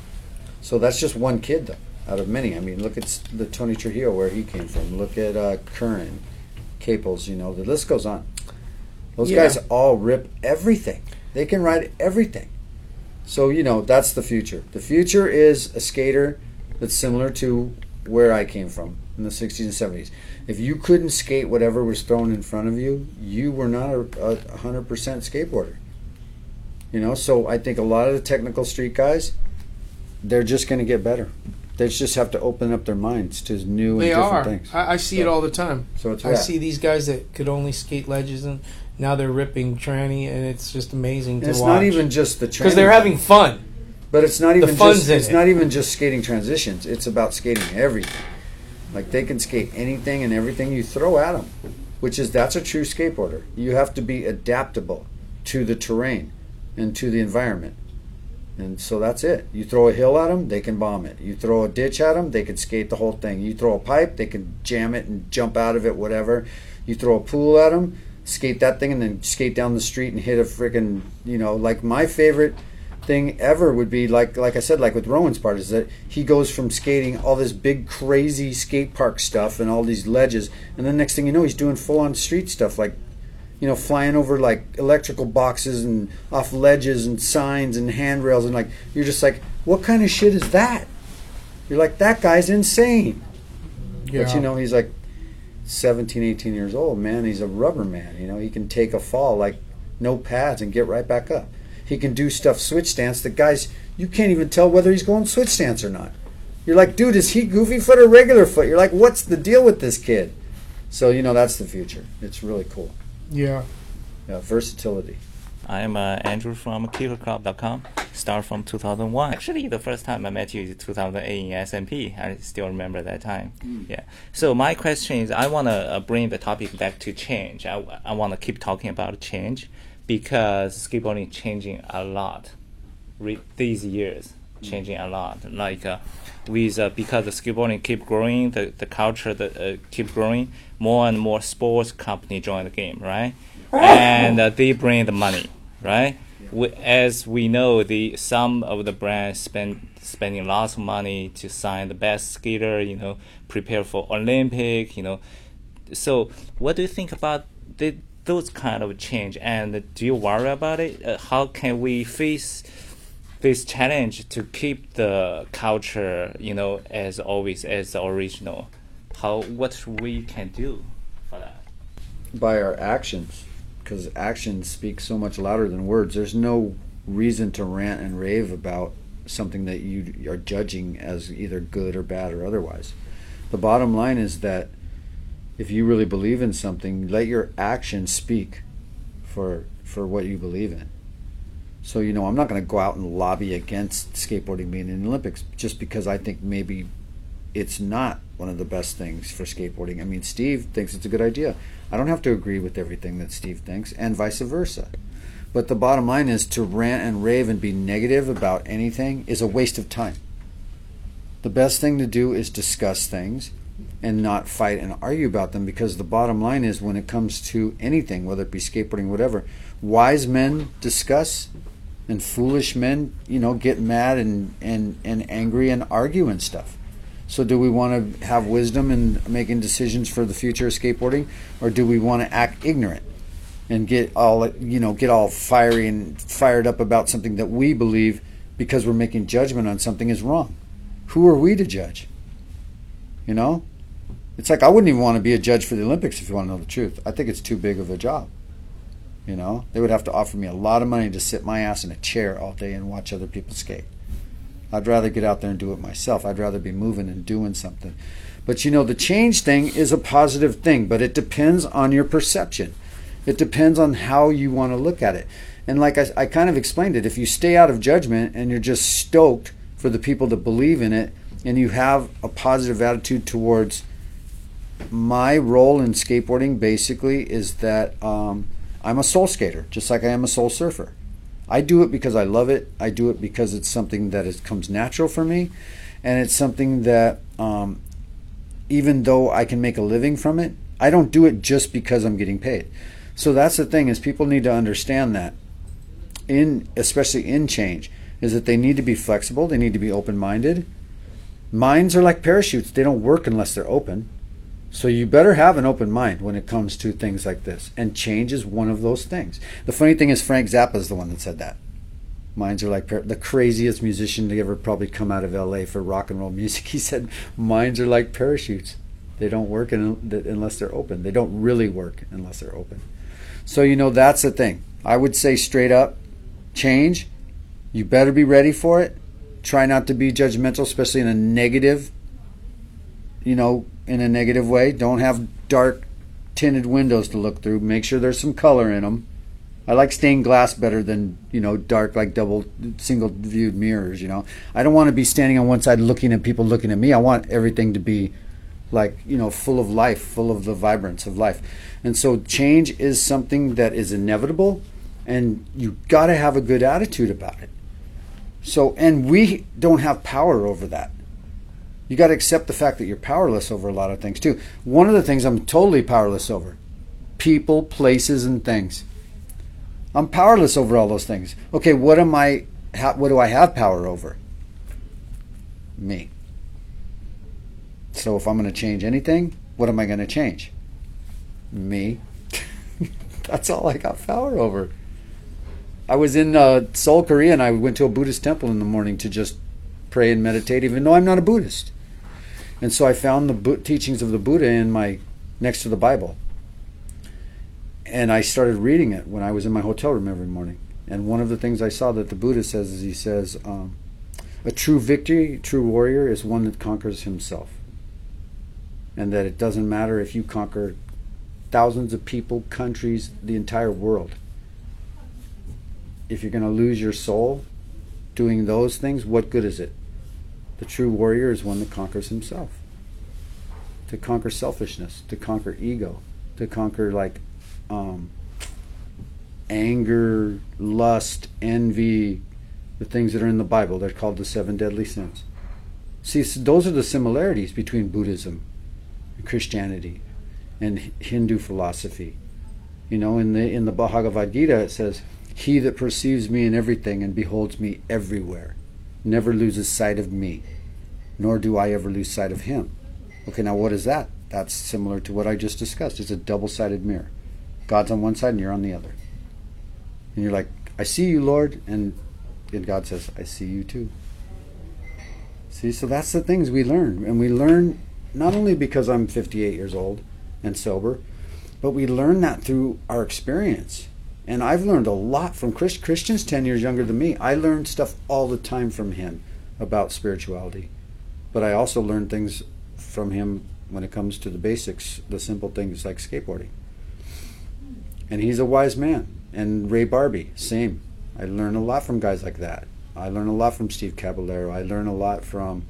So that's just one kid though, out of many. I mean, look at the Tony Trujillo where he came from. Look at uh, Curren, Caples. You know, the list goes on. Those Yeah. guys all rip everything. They can ride everything. So you know that's the future. The future is a skater that's similar to where I came from in the '60s and '70s. If you couldn't skate whatever was thrown in front of you, you were not a, a hundred percent skateboarder. You know, so I think a lot of the technical street guys, they're just going to get better. They just have to open up their minds to new They and different are. things. I, I see it all the time. So it's I see these guys that could only skate ledges, and now they're ripping tranny, and it's just amazing And to it's watch. not even just the tranny because they're having fun. But it's not even fun's just it's it. not even just skating transitions. It's about skating everything. Like they can skate anything and everything you throw at them, which is that's a true skateboarder. You have to be adaptable to the terrain and to the environment. And so that's it. You throw a hill at them, they can bomb it. You throw a ditch at them, they can skate the whole thing. You throw a pipe, they can jam it and jump out of it, whatever. You throw a pool at them, skate that thing, and then skate down the street and hit a freaking, you know, like my favorite thing ever would be like like I said, like with Rowan's part is that he goes from skating all this big crazy skate park stuff and all these ledges, and then next thing you know, he's doing full on street stuff like you know, flying over like electrical boxes and off ledges and signs and handrails and like you're just like, what kind of shit is that? You're like, that guy's insane. But you know, he's like 17, 18 years old, man. He's a rubber man. You know, he can take a fall like no pads and get right back up. He can do stuff switch stance that guys you can't even tell whether he's going switch stance or not. You're like, dude, is he goofy foot or regular foot? You're like, what's the deal with this kid? So you know, that's the future. It's really cool. Yeah. Yeah, versatility. I'm uh, Andrew from KickerClub.com. Start from 2001. Actually, the first time I met you is 2008 in SMP. I still remember that time. Yeah. So my question is, I want to uh, bring the topic back to change. I, I want to keep talking about change because skateboarding changing a lot re- these years changing a lot. Like uh, with uh, because the skateboarding keep growing the, the culture that uh, keep growing more and more sports company join the game right. And uh, they bring the money right? We, as we know the some of the brands spend spending lots of money to sign the best skater you know prepare for olympic you know. So what do you think about the, those kind of change? And do you worry about it? Uh, how can we face this challenge to keep the culture you know as always as the original. How what we can do for that? By our actions because actions speak so much louder than words. There's no reason to rant and rave about something that you are judging as either good or bad or otherwise. The bottom line is that if you really believe in something let your actions speak for for what you believe in so you know i'm not going to go out and lobby against skateboarding being in the olympics just because i think maybe it's not one of the best things for skateboarding. I mean, Steve thinks it's a good idea. I don't have to agree with everything that Steve thinks, and vice versa. But the bottom line is to rant and rave and be negative about anything is a waste of time. The best thing to do is discuss things and not fight and argue about them because the bottom line is when it comes to anything, whether it be skateboarding, whatever, wise men discuss and foolish men, you know, get mad and, and, and angry and argue and stuff. So, do we want to have wisdom in making decisions for the future of skateboarding, or do we want to act ignorant and get all you know, get all fiery and fired up about something that we believe because we're making judgment on something is wrong? who are we to judge? You know? It's like I wouldn't even want to be a judge for the Olympics if you want to know the truth. I think it's too big of a job. You know? They would have to offer me a lot of money to sit my ass in a chair all day and watch other people skate. I'd rather get out there and do it myself. I'd rather be moving and doing something. But you know, the change thing is a positive thing, but it depends on your perception. It depends on how you want to look at it. And like I, I kind of explained it, if you stay out of judgment and you're just stoked for the people that believe in it and you have a positive attitude towards my role in skateboarding basically is that um, I'm a soul skater, just like I am a soul surfer. I do it because I love it. I do it because it's something that is, comes natural for me, and it's something that um, even though I can make a living from it, I don't do it just because I'm getting paid. So that's the thing is people need to understand that in especially in change is that they need to be flexible, they need to be open-minded. Minds are like parachutes, they don't work unless they're open. So you better have an open mind when it comes to things like this. And change is one of those things. The funny thing is Frank Zappa is the one that said that. Minds are like the craziest musician to ever probably come out of LA for rock and roll music. He said minds are like parachutes. They don't work in, unless they're open. They don't really work unless they're open. So you know that's the thing. I would say straight up, change. You better be ready for it. Try not to be judgmental, especially in a negative, you know, in a negative way. Don't have dark tinted windows to look through. Make sure there's some color in them. I like stained glass better than you know dark like double single viewed mirrors. You know, I don't want to be standing on one side looking at people looking at me. I want everything to be like you know full of life, full of the vibrance of life. And so change is something that is inevitable, and you got to have a good attitude about it. So, and we don't have power over that. You got to accept the fact that you're powerless over a lot of things too. One of the things I'm totally powerless over people, places, and things. I'm powerless over all those things. Okay, what am I? How, what do I have power over? Me. So if I'm going to change anything, what am I going to change? Me. That's all I got power over. I was in uh, Seoul, Korea, and I went to a Buddhist temple in the morning to just pray and meditate, even though I'm not a Buddhist. And so I found the Bu- teachings of the Buddha in my next to the Bible, and I started reading it when I was in my hotel room every morning. And one of the things I saw that the Buddha says is he says, um, "A true victory, true warrior, is one that conquers himself." And that it doesn't matter if you conquer thousands of people, countries, the entire world. If you're going to lose your soul doing those things, what good is it? The true warrior is one that conquers himself. To conquer selfishness, to conquer ego, to conquer like um, anger, lust, envy, the things that are in the Bible. They're called the seven deadly sins. See, so those are the similarities between Buddhism and Christianity and Hindu philosophy. You know, in the in the Bhagavad Gita it says, "He that perceives me in everything and beholds me everywhere, never loses sight of me, nor do I ever lose sight of him." Okay, now what is that? That's similar to what I just discussed. It's a double-sided mirror. God's on one side and you're on the other. And you're like, "I see you, Lord," and and God says, "I see you too." See, so that's the things we learn, and we learn not only because I'm 58 years old and sober, but we learn that through our experience. And I've learned a lot from Chris. Christian's 10 years younger than me. I learned stuff all the time from him about spirituality. But I also learned things from him when it comes to the basics, the simple things like skateboarding. And he's a wise man. And Ray Barbee, same. I learn a lot from guys like that. I learn a lot from Steve Caballero. I learn a lot from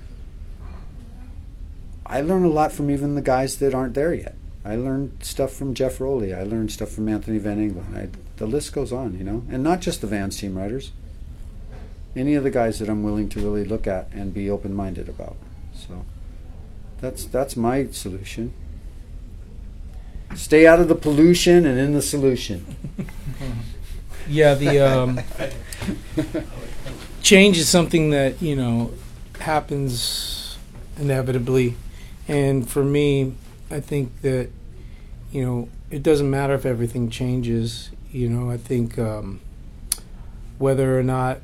I learn a lot from even the guys that aren't there yet. I learned stuff from Jeff Rowley. I learned stuff from Anthony Van Engelen. I, the list goes on, you know, and not just the Vans team riders. Any of the guys that I'm willing to really look at and be open-minded about. So that's that's my solution. Stay out of the pollution and in the solution. Yeah, the um, change is something that you know happens inevitably, and for me, I think that you know it doesn't matter if everything changes. You know, I think um, whether or not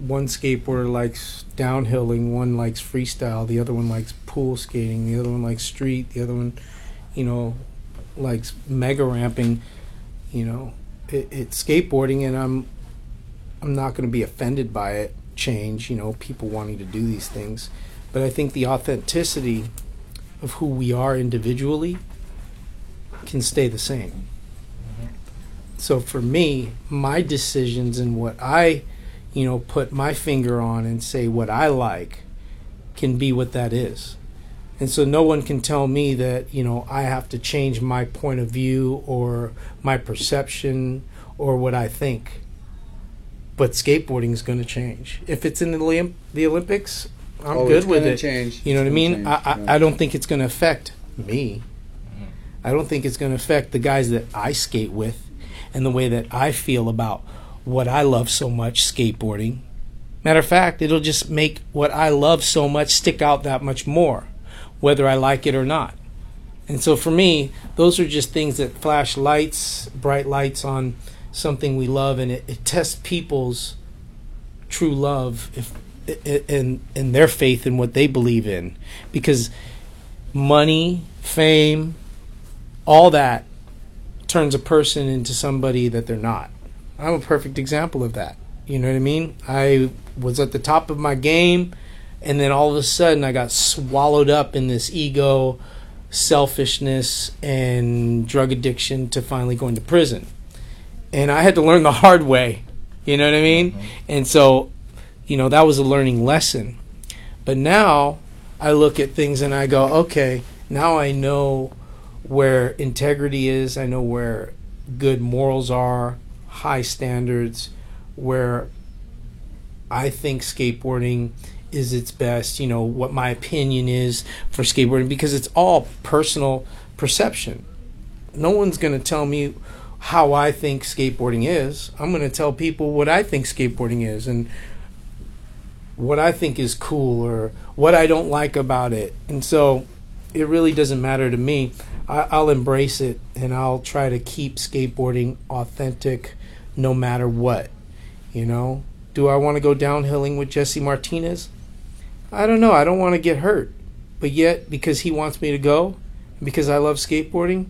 one skateboarder likes downhilling, one likes freestyle, the other one likes pool skating, the other one likes street, the other one, you know, likes mega ramping. You know, it, it's skateboarding, and I'm I'm not going to be offended by it. Change, you know, people wanting to do these things, but I think the authenticity of who we are individually can stay the same. So for me, my decisions and what I, you know, put my finger on and say what I like can be what that is. And so no one can tell me that, you know, I have to change my point of view or my perception or what I think. But skateboarding is going to change. If it's in the, Olymp- the Olympics, I'm Oh, good with gonna it. change. You know what I mean? gonna I, change, I, yeah. I don't think it's going to affect me. Mm-hmm. I don't think it's going to affect the guys that I skate with and the way that I feel about what I love so much skateboarding. Matter of fact, it'll just make what I love so much stick out that much more, whether I like it or not. And so for me, those are just things that flash lights, bright lights on something we love, and it, it tests people's true love if and and their faith in what they believe in, because money, fame, all that turns a person into somebody that they're not. I'm a perfect example of that. You know what I mean? I was at the top of my game, and then all of a sudden I got swallowed up in this ego, selfishness, and drug addiction to finally going to prison. And I had to learn the hard way. You know what I mean? Mm-hmm. And so, you know, that was a learning lesson. But now I look at things and I go, okay, now I know where integrity is. I know where good morals are, high standards, where I think skateboarding is its best, you know, what my opinion is for skateboarding because it's all personal perception. No one's going to tell me how I think skateboarding is. I'm going to tell people what I think skateboarding is and what I think is cool or what I don't like about it. And so it really doesn't matter to me. I, I'll embrace it and I'll try to keep skateboarding authentic no matter what. You know, do I want to go downhilling with Jesse Martinez? I don't know. I don't want to get hurt. But yet, because he wants me to go, because I love skateboarding,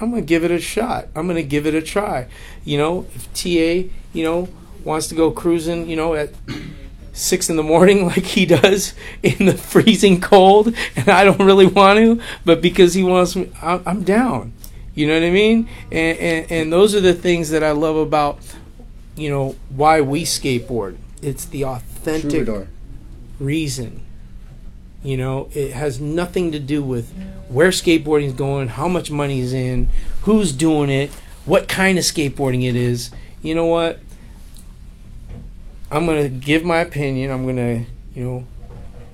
I'm going to give it a shot. I'm going to give it a try. You know, if TA, you know, wants to go cruising, you know, at six in the morning like he does in the freezing cold, and I don't really want to, but because he wants me, I'm, down. You know what I mean? And, and and those are the things that I love about, you know, why we skateboard. It's the authentic Troubadour. reason. You know, it has nothing to do with where skateboarding is going, how much money is in, who's doing it, what kind of skateboarding it is. You know what? I'm going to give my opinion. I'm going to, you know,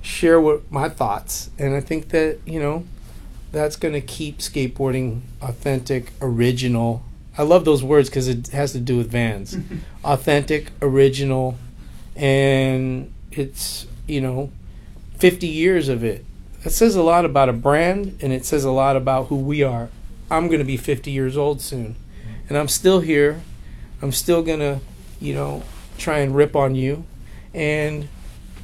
share what my thoughts. And I think that, you know, that's going to keep skateboarding authentic, original. I love those words because it has to do with vans. authentic, original, and it's, you know, 50 years of it. That says a lot about a brand and it says a lot about who we are. I'm going to be 50 years old soon. And I'm still here. I'm still going to, you know, try and rip on you. And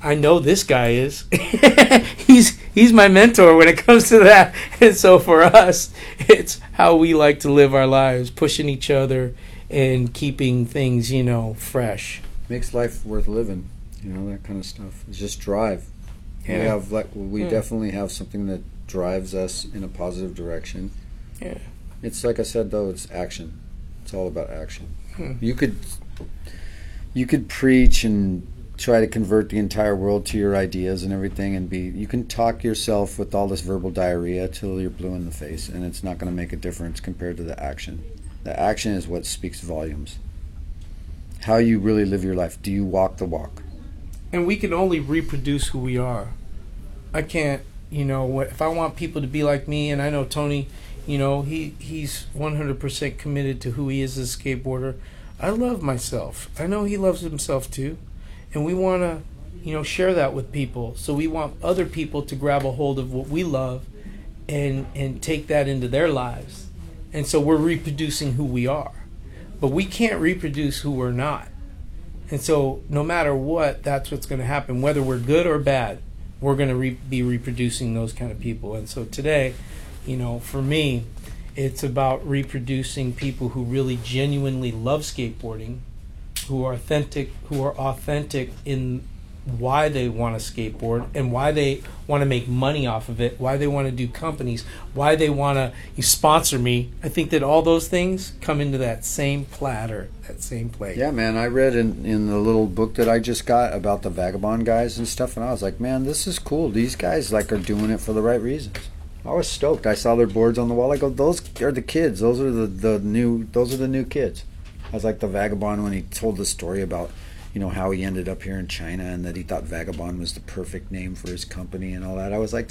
I know this guy is. he's he's my mentor when it comes to that. And so for us, it's how we like to live our lives, pushing each other and keeping things, you know, fresh. Makes life worth living. You know that kind of stuff. It's just drive. We Yeah. have like we Yeah. definitely have something that drives us in a positive direction. Yeah. It's like I said though, it's action. It's all about action. Hmm. You could you could preach and try to convert the entire world to your ideas and everything and be you can talk yourself with all this verbal diarrhea till you're blue in the face and it's not going to make a difference compared to the action. The action is what speaks volumes. How you really live your life. Do you walk the walk? and we can only reproduce who we are. I can't, you know, if I want people to be like me, and I know Tony, you know, he he's 100% committed to who he is as a skateboarder. I love myself. I know he loves himself too, and we want to, you know, share that with people. So we want other people to grab a hold of what we love, and and take that into their lives. And so we're reproducing who we are, but we can't reproduce who we're not And so, no matter what, that's what's going to happen. Whether we're good or bad, we're going to re- be reproducing those kind of people. And so, today, you know, for me, it's about reproducing people who really genuinely love skateboarding, who are authentic, who are authentic in why they want to skateboard and why they want to make money off of it, why they want to do companies, why they want to sponsor me. I think that all those things come into that same platter, that same plate. Yeah, man. I read in, in the little book that I just got about the vagabond guys and stuff, and I was like, man, this is cool. These guys like are doing it for the right reasons. I was stoked. I saw their boards on the wall. I go, those are the kids. Those are the, the new. Those are the new kids. I was like the vagabond when he told the story about, you know, how he ended up here in China and that he thought vagabond was the perfect name for his company and all that. I was like,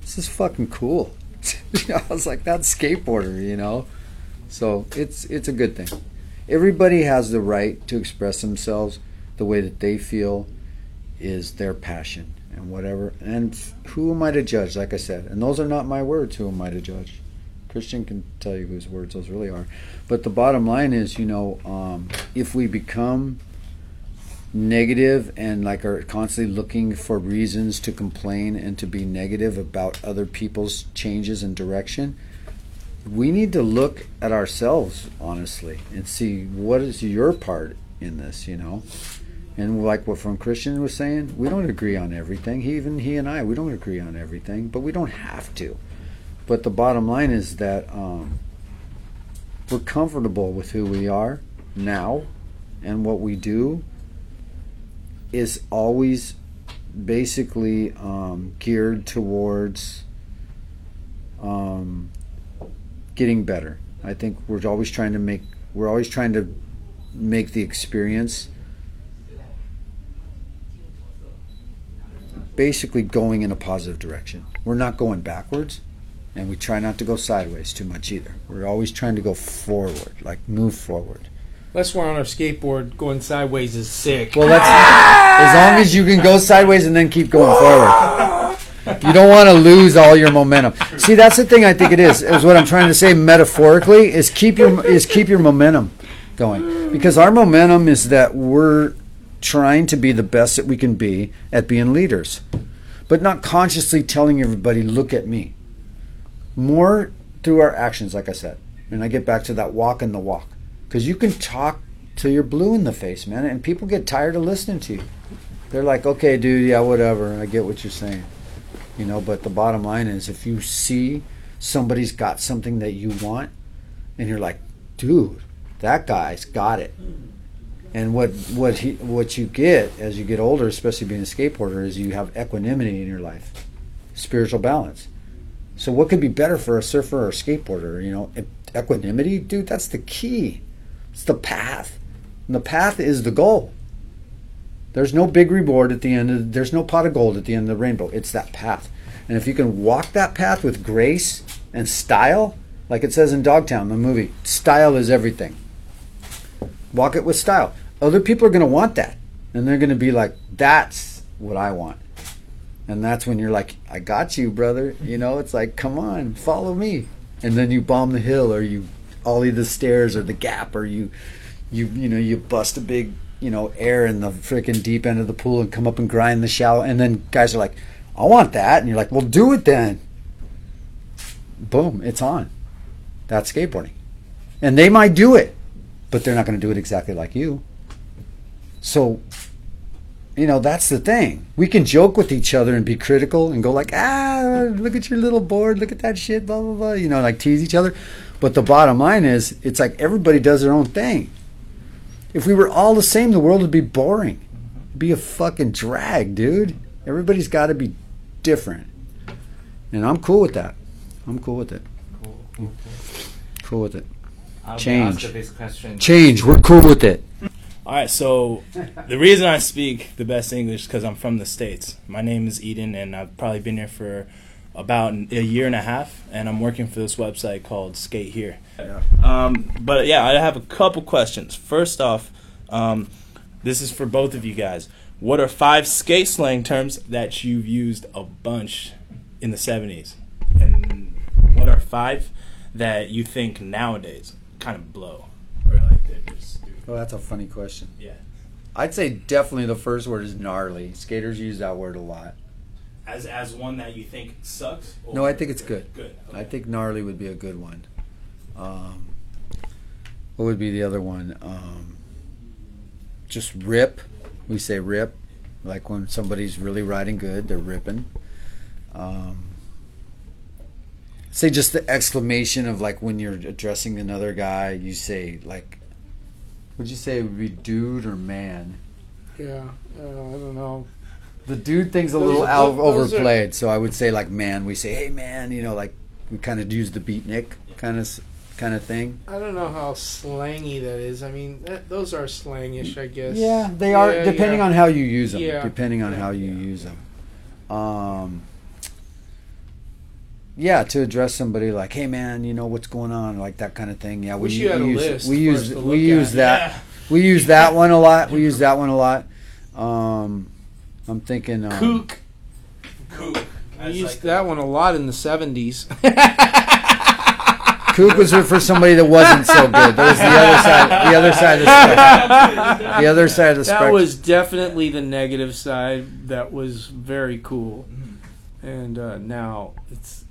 this is fucking cool. I was like, that skateboarder, you know. So it's it's a good thing. Everybody has the right to express themselves the way that they feel is their passion and whatever. And who am I to judge? Like I said, and those are not my words. Who am I to judge? Christian can tell you whose words those really are. But the bottom line is, you know, um, if we become negative and like are constantly looking for reasons to complain and to be negative about other people's changes and direction, we need to look at ourselves honestly and see what is your part in this, you know. And like what from Christian was saying, we don't agree on everything. He, even he and I, we don't agree on everything, but we don't have to. But the bottom line is that um, we're comfortable with who we are now, and what we do is always basically um, geared towards um, getting better. I think we're always trying to make we're always trying to make the experience basically going in a positive direction. We're not going backwards, and we try not to go sideways too much either. We're always trying to go forward, like move forward. Unless we're on our skateboard, going sideways is sick. Well, that's as long as you can go sideways and then keep going forward. You don't want to lose all your momentum. See, that's the thing I think it is. Is what I'm trying to say metaphorically is keep your is keep your momentum going because our momentum is that we're trying to be the best that we can be at being leaders, but not consciously telling everybody, "Look at me." More through our actions, like I said, and I get back to that walk and the walk because you can talk till you're blue in the face, man, and people get tired of listening to you. They're like, "Okay, dude, yeah, whatever. I get what you're saying." You know, but the bottom line is if you see somebody's got something that you want and you're like, "Dude, that guy's got it." And what what he what you get as you get older, especially being a skateboarder, is you have equanimity in your life, spiritual balance. So what could be better for a surfer or a skateboarder? You know, equanimity, dude. That's the key. It's the path, and the path is the goal. There's no big reward at the end. Of, there's no pot of gold at the end of the rainbow. It's that path, and if you can walk that path with grace and style, like it says in Dogtown, the movie, style is everything. Walk it with style. Other people are going to want that, and they're going to be like, "That's what I want." And that's when you're like, I got you, brother. You know, it's like, come on, follow me. And then you bomb the hill or you ollie the stairs or the gap or you you you know, you bust a big, you know, air in the freaking deep end of the pool and come up and grind the shallow and then guys are like, I want that and you're like, Well do it then. Boom, it's on. That's skateboarding. And they might do it, but they're not gonna do it exactly like you. So you know that's the thing. We can joke with each other and be critical and go like ah look at your little board look at that shit blah blah blah you know like tease each other. But the bottom line is it's like everybody does their own thing. If we were all the same the world would be boring. It'd be a fucking drag dude. Everybody's got to be different. And i'm cool with that. I'm cool with it. Cool, cool, cool with it. I'll Change. ask this question. change. We're cool with it All right, so the reason I speak the best English is because I'm from the States. My name is Eden, and I've probably been here for about a year and a half, and I'm working for this website called Skate Here. Um, but yeah, I have a couple questions. First off, um, this is for both of you guys. What are five skate slang terms that you've used a bunch in the 70s? And what are five that you think nowadays kind of blow? Or like just stupid? well that's a funny question Yeah. I'd say definitely the first word is gnarly. Skaters use that word a lot. As as one that you think sucks. No, I think it's good. Good. I think gnarly would be a good one. Um, what would be the other one? Um, just rip. We say rip, like when somebody's really riding good, they're ripping. Um, say just the exclamation of like when you're addressing another guy, you say like, would you say it would be dude or man? Yeah, uh, I don't know. The dude thing's a Those little are- out those overplayed, so I would say like man. We say hey man, you know, like we kind of use the beatnik kind of kind of thing. I don't know how slangy that is. I mean, that, those are slangish, I guess. Yeah, they are Yeah, depending yeah. on how you use them. Yeah. Depending on how you use them. Um, yeah, to address somebody like, "Hey, man, you know what's going on?" Like that kind of thing. Yeah, Wish we, you had we a use list we use we use at. that Yeah. we use that one a lot. We use that one a lot. Um, I'm thinking um, Kook. Kook. I used like that one a lot in the 70s. Kook was for somebody that wasn't so good. That was the other side. The other side of the spectrum. The other side of the that spectrum. was definitely the negative side. That was very cool. And uh, now it's,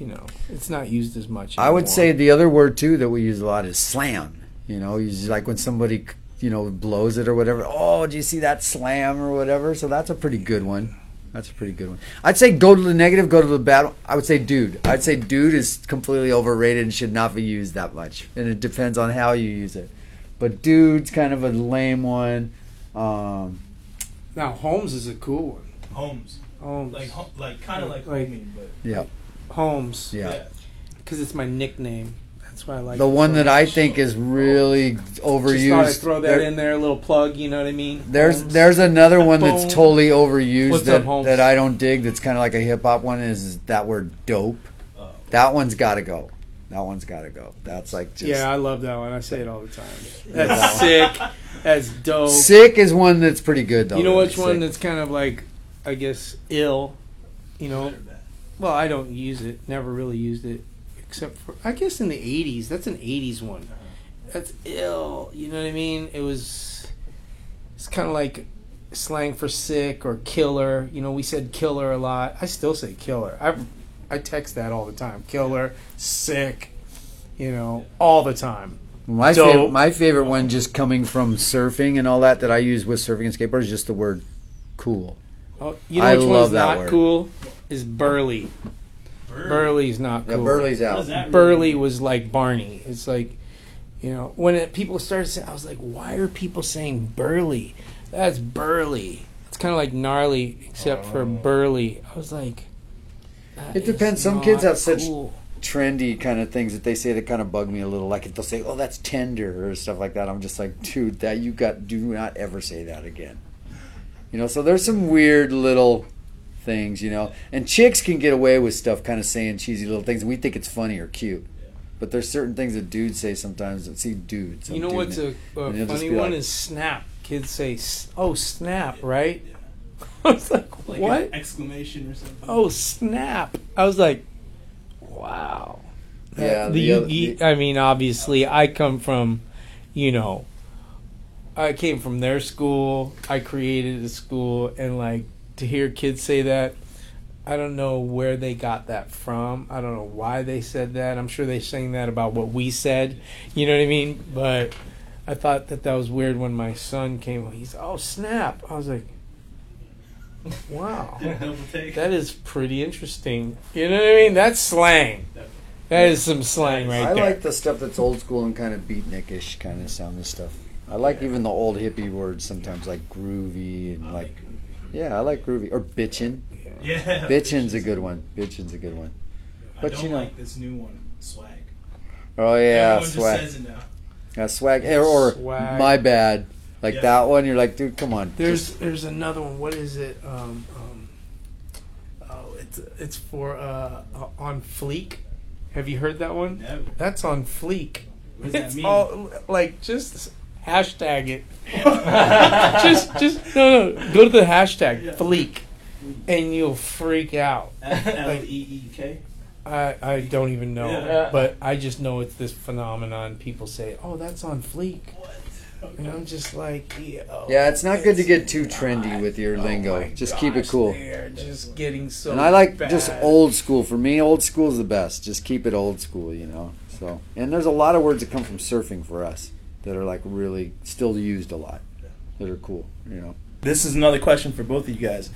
you know, it's not used as much. I would say the other word too that we use a lot is slam. You know, you just like when somebody you know blows it or whatever. Oh, do you see that slam or whatever? So that's a pretty good one. That's a pretty good one. I'd say go to the negative, go to the bad. I would say dude. I'd say dude is completely overrated and should not be used that much. And it depends on how you use it. But dude's kind of a lame one. Um, Now, Holmes is a cool one. Holmes. Holmes. Like like kind of like, Like- homie, but yeah, Holmes. yeah. Because it's my nickname. That's why I like The it one that I much. think is really overused. Just thought I'd throw that there- in there, a little plug. You know what I mean? There's Holmes. there's another one that's Boom. totally overused What's that, up, Holmes? that I don't dig. That's kind of like a hip hop one. Is that word dope? Oh. That one's got to go. That one's got to go. That's like just yeah, I love that one. I say it all the time. That's sick. That's dope. sick is one that's pretty good though. you know really which one sick. that's kind of like, I guess, ill. You know, well, I don't use it. Never really used it, except for I guess in the '80s. That's an '80s one. Uh-huh. That's ill. You know what I mean? It was. It's kind of like slang for sick or killer. You know, we said killer a lot. I still say killer. I I text that all the time. Killer, sick. You know, all the time. my dope. favorite. My favorite one, just coming from surfing and all that that I use with surfing and skateboard, is just the word cool. Oh, you know I which love one's that not word. cool? Is Burley. Burley's not Yeah, cool. Burley's What out. does that really Burley mean? was like Barney. It's like, you know, when it, people started saying, I was like, why are people saying Burley? That's Burley. It's kind of like gnarly, except for oh. Burley. I was like, that It depends. is Some kids have such- cool. trendy kind of things that they say that kind of bug me a little. Like if they'll say, "Oh, that's tender" or stuff like that. I'm just like, dude, that you got. Do not ever say that again. You know. So there's some weird little things, you know. And chicks can get away with stuff, kind of saying cheesy little things. We think it's funny or cute. But there's certain things that dudes say sometimes that see dudes. some You know what's in a, a And you'll just funny one like- is snap. Kids say, "Oh snap!" Right? I was like, Like "What?" an exclamation or something. Oh snap! I was like, "Wow." Yeah, The- the other- the- I mean, obviously, I come from, you know, I came from their school. I created a school, and like to hear kids say that, I don't know where they got that from. I don't know why they said that. I'm sure they saying that about what we said. You know what I mean? But I thought that that was weird when my son came. He's oh snap! I was like, wow. That is pretty interesting. You know what I mean? That's slang. That is some slang right I there. like the stuff that's old school and kind of beatnikish kind of sound and stuff. I like even the old hippie words sometimes, like groovy and like, yeah, I like groovy or bitchin. yeah. Bitchin's a good one. Bitchin's a good one. I but don't you know- like this new one, swag. Oh yeah, Everyone swag. just says it now. Yeah, swag. Or, or Swag. my bad. Like Yeah. that one, you're like, dude, come on. There's Just- there's another one. What is it? Um, um, oh, it's it's for uh, uh, on Fleek. Have you heard that one? Never. That's on Fleek. What does that it's mean? all like just hashtag it. just just no no go to the hashtag Yeah. Fleek, and you'll freak out. L E E K. I, I don't even know, Yeah. but I just know it's this phenomenon. People say, "Oh, that's on Fleek." What? And I'm just like, yo. Yeah, it's not good to get too trendy with your Oh lingo. my Just keep it cool. They're just getting so. And I like just old school. For me, old school is the best. Just keep it old school, you know. So, and there's a lot of words that come from surfing for us that are like really still used a lot. That are cool, you know. This is another question for both of you guys.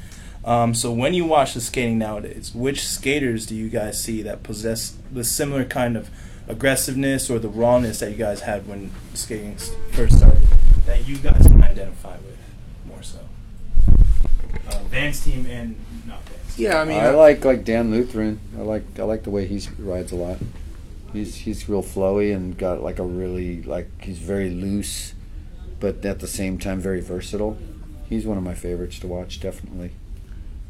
Um, so when you watch the skating nowadays, which skaters do you guys see that possess the similar kind of aggressiveness or the rawness that you guys had when skating first started that you guys can identify with more so? Uh, Vans team and not Vans. Yeah, I mean, I like like Dan Lutheran. I like I like the way he rides a lot. He's he's real flowy and got like a really like he's very loose, but at the same time very versatile. He's one of my favorites to watch, definitely.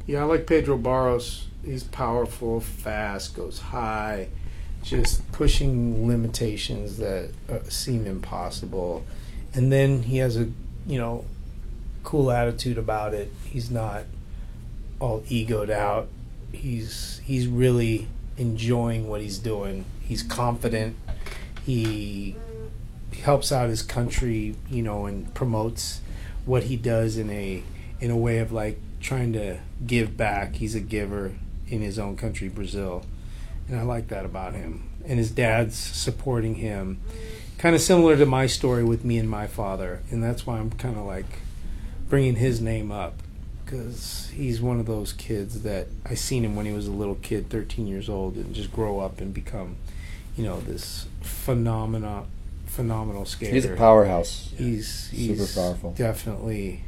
Yeah, I like Pedro Barros. He's powerful, fast, goes high, just pushing limitations that uh, seem impossible. And then he has a, you know, cool attitude about it. He's not all egoed out. He's he's really enjoying what he's doing. He's confident. He helps out his country, you know, and promotes what he does in a in a way of like trying to give back. He's a giver in his own country, Brazil, and I like that about him. And his dad's supporting him, kind of similar to my story with me and my father, and that's why I'm kind of like bringing his name up because he's one of those kids that I seen him when he was a little kid, 13 years old, and just grow up and become, you know, this phenomena, phenomenal skater. He's a powerhouse. He's Super powerful. Definitely,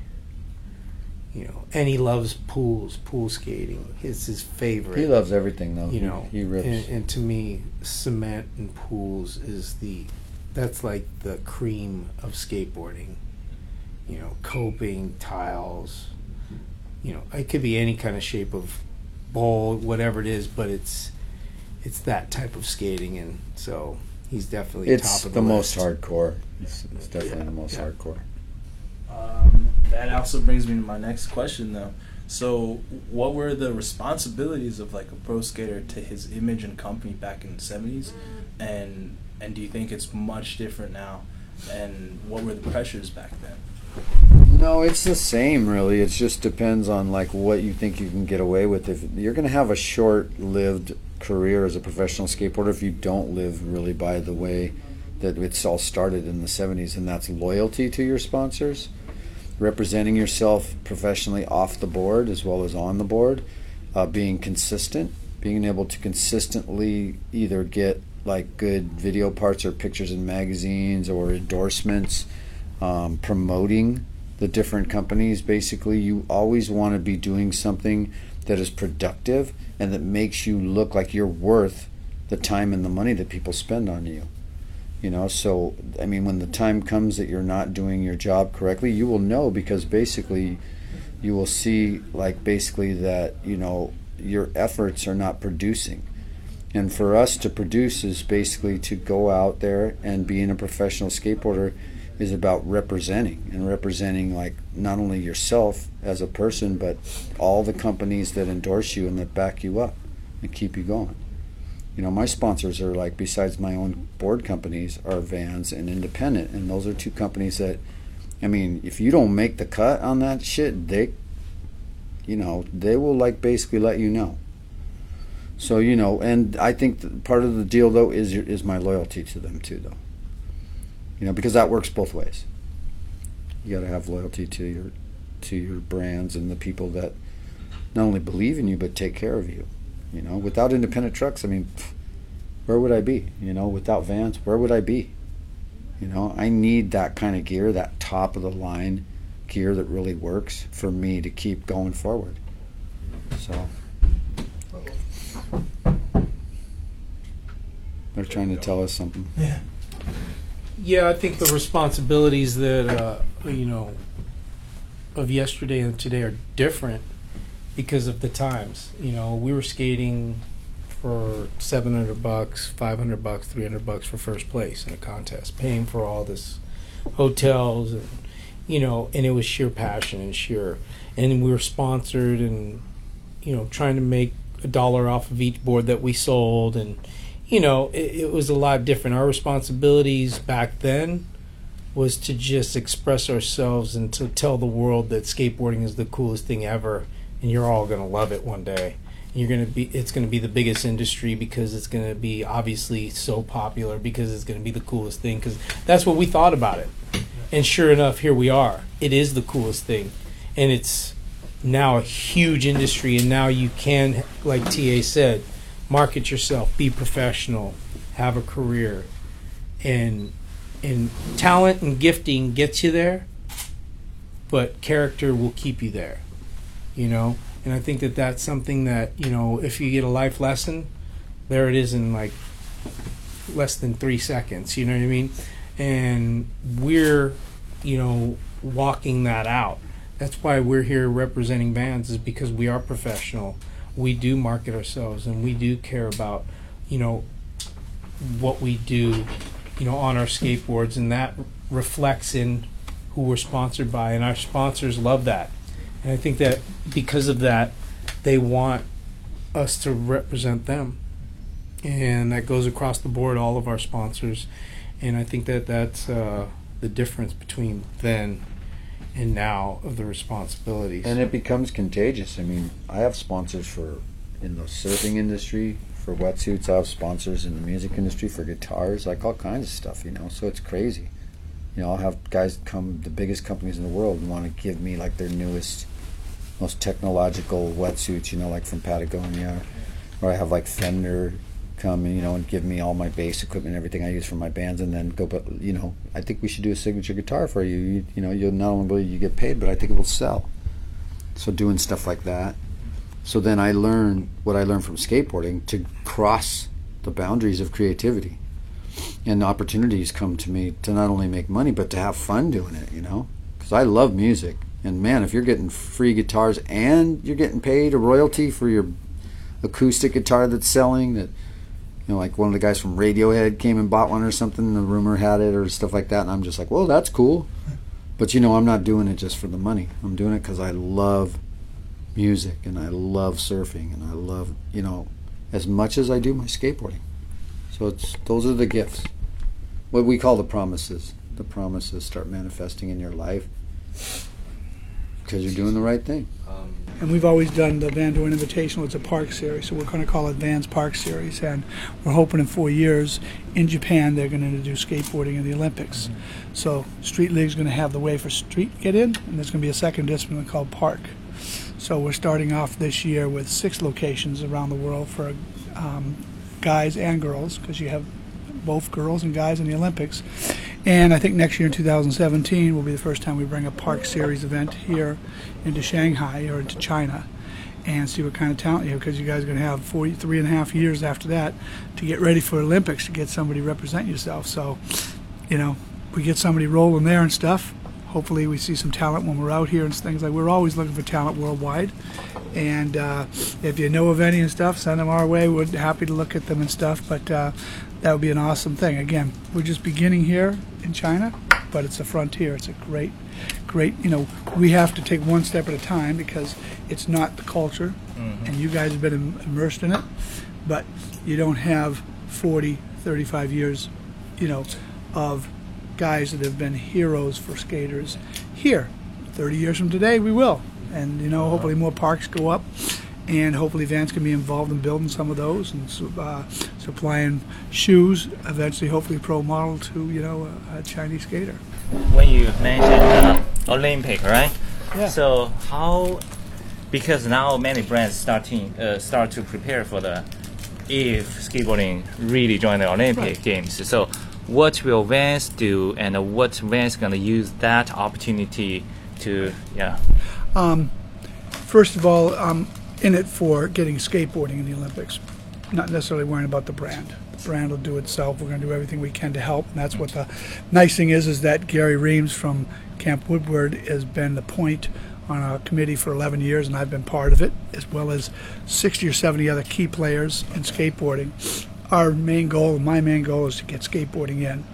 you know, and he loves pools, pool skating. It's his favorite. He loves everything though. you know. he, he rips. And, and to me, cement and pools is the that's like the cream of skateboarding. You know, coping tiles. You know, it could be any kind of shape of ball, whatever it is, but it's it's that type of skating, and so he's definitely it's top of the, the, most hardcore. It's, it's definitely Yeah, the most yeah. hardcore. Um, that also brings me to my next question, though. So, what were the responsibilities of like a pro skater to his image and company back in the seventies, and and do you think it's much different now? And what were the pressures back then? No, it's the same really. It just depends on like what you think you can get away with. If you're going to have a short-lived career as a professional skateboarder, if you don't live really by the way that it's all started in the 70s, and that's loyalty to your sponsors, representing yourself professionally off the board as well as on the board, uh, being consistent, being able to consistently either get like good video parts or pictures in magazines or endorsements, um, promoting the different companies. Basically, you always want to be doing something that is productive and that makes you look like you're worth the time and the money that people spend on you. You know, so I mean, when the time comes that you're not doing your job correctly, you will know because basically you will see, like, basically that, you know, your efforts are not producing. And for us to produce is basically to go out there and being a professional skateboarder is about representing and representing like not only yourself as a person but all the companies that endorse you and that back you up and keep you going. You know, my sponsors are like besides my own board companies are Vans and Independent and those are two companies that I mean, if you don't make the cut on that shit, they you know, they will like basically let you know. So you know, and I think part of the deal though is is my loyalty to them too, though. You know, because that works both ways. You got to have loyalty to your to your brands and the people that not only believe in you but take care of you. You know, without independent trucks, I mean, where would I be? You know, without Vans, where would I be? You know, I need that kind of gear, that top of the line gear that really works for me to keep going forward. So. They're trying to tell us something. Yeah, I think the responsibilities that uh, you know of yesterday and today are different because of the times. You know, we were skating for seven hundred bucks, five hundred bucks, three hundred bucks for first place in a contest, paying for all this hotels and you know, and it was sheer passion and sheer, and we were sponsored and you know trying to make a dollar off of each board that we sold and you know, it, it was a lot different. Our responsibilities back then was to just express ourselves and to tell the world that skateboarding is the coolest thing ever, and you're all gonna love it one day. You're gonna be it's gonna be the biggest industry because it's gonna be obviously so popular because it's gonna be the coolest thing because that's what we thought about it. And sure enough, here we are. It is the coolest thing, and it's now a huge industry. And now you can, like Ta said, market yourself, be professional, have a career, and and talent and gifting gets you there, but character will keep you there. You know, and I think that that's something that you know if you get a life lesson, there it is in like less than three seconds. You know what I mean? And we're you know walking that out. That's why we're here representing Vans is because we are professional. We do market ourselves and we do care about you know what we do you know, on our skateboards, and that reflects in who we're sponsored by, and our sponsors love that. And I think that because of that, they want us to represent them, and that goes across the board, all of our sponsors. And I think that that's uh, the difference between then and now of the responsibilities. And it becomes contagious. I mean, I have sponsors for in the surfing industry for wetsuits. I have sponsors in the music industry for guitars, like all kinds of stuff, you know. So it's crazy. You know, I'll have guys come, the biggest companies in the world, and want to give me like their newest, most technological wetsuits, you know, like from Patagonia. Or I have like Fender come and, you know, and give me all my bass equipment and everything I use for my bands, and then go, but, you know, I think we should do a signature guitar for you. You, you know, you'll not only will you get paid, but I think it will sell. So doing stuff like that. So then I learned what I learned from skateboarding to cross the boundaries of creativity. And opportunities come to me to not only make money, but to have fun doing it, you know? Because I love music. And man, if you're getting free guitars and you're getting paid a royalty for your acoustic guitar that's selling, that, you know, like one of the guys from Radiohead came and bought one or something, the rumor had it or stuff like that. And I'm just like, well, that's cool. But, you know, I'm not doing it just for the money. I'm doing it because I love music and I love surfing and I love, you know, as much as I do my skateboarding. So it's those are the gifts. What we call the promises. The promises start manifesting in your life because you're doing the right thing. And we've always done the Van Doren Invitational. It's a park series, so we're going to call it Vans Park Series. And we're hoping in four years in Japan they're going to introduce skateboarding in the Olympics. So Street League's going to have the way for street get in, and there's going to be a second discipline called park. So we're starting off this year with six locations around the world for um, guys and girls, because you have both girls and guys in the Olympics. And I think next year in 2017 will be the first time we bring a Park Series event here into Shanghai or into China and see what kind of talent you have because you guys are going to have 43 and a half years after that to get ready for Olympics to get somebody represent yourself. So, you know, we get somebody rolling there and stuff. Hopefully, we see some talent when we're out here and things like. We're always looking for talent worldwide, and uh, if you know of any and stuff, send them our way. We're happy to look at them and stuff. But uh, that would be an awesome thing. Again, we're just beginning here in China, but it's a frontier. It's a great, great. You know, we have to take one step at a time because it's not the culture, mm-hmm. and you guys have been im- immersed in it. But you don't have 40, 35 years, you know, of guys that have been heroes for skaters here. 30 years from today, we will. And, you know, hopefully more parks go up. And hopefully Vans can be involved in building some of those and uh, supplying shoes, eventually, hopefully, pro model to, you know, a, a Chinese skater. when you mentioned uh, Olympic, right? Yeah. So how, because now many brands starting uh, start to prepare for the if skateboarding really join the Olympic Right. Games. So what will Vans do, and what Vans gonna use that opportunity to yeah Um, first of all, I'm in it for getting skateboarding in the Olympics, not necessarily worrying about the brand. The brand will do itself. We're going to do everything we can to help, and that's what the nice thing is. Is that Gary Reams from Camp Woodward has been the point on our committee for 11 years, and I've been part of it, as well as 60 or 70 other key players in skateboarding. Our main goal, my main goal, is to get skateboarding in.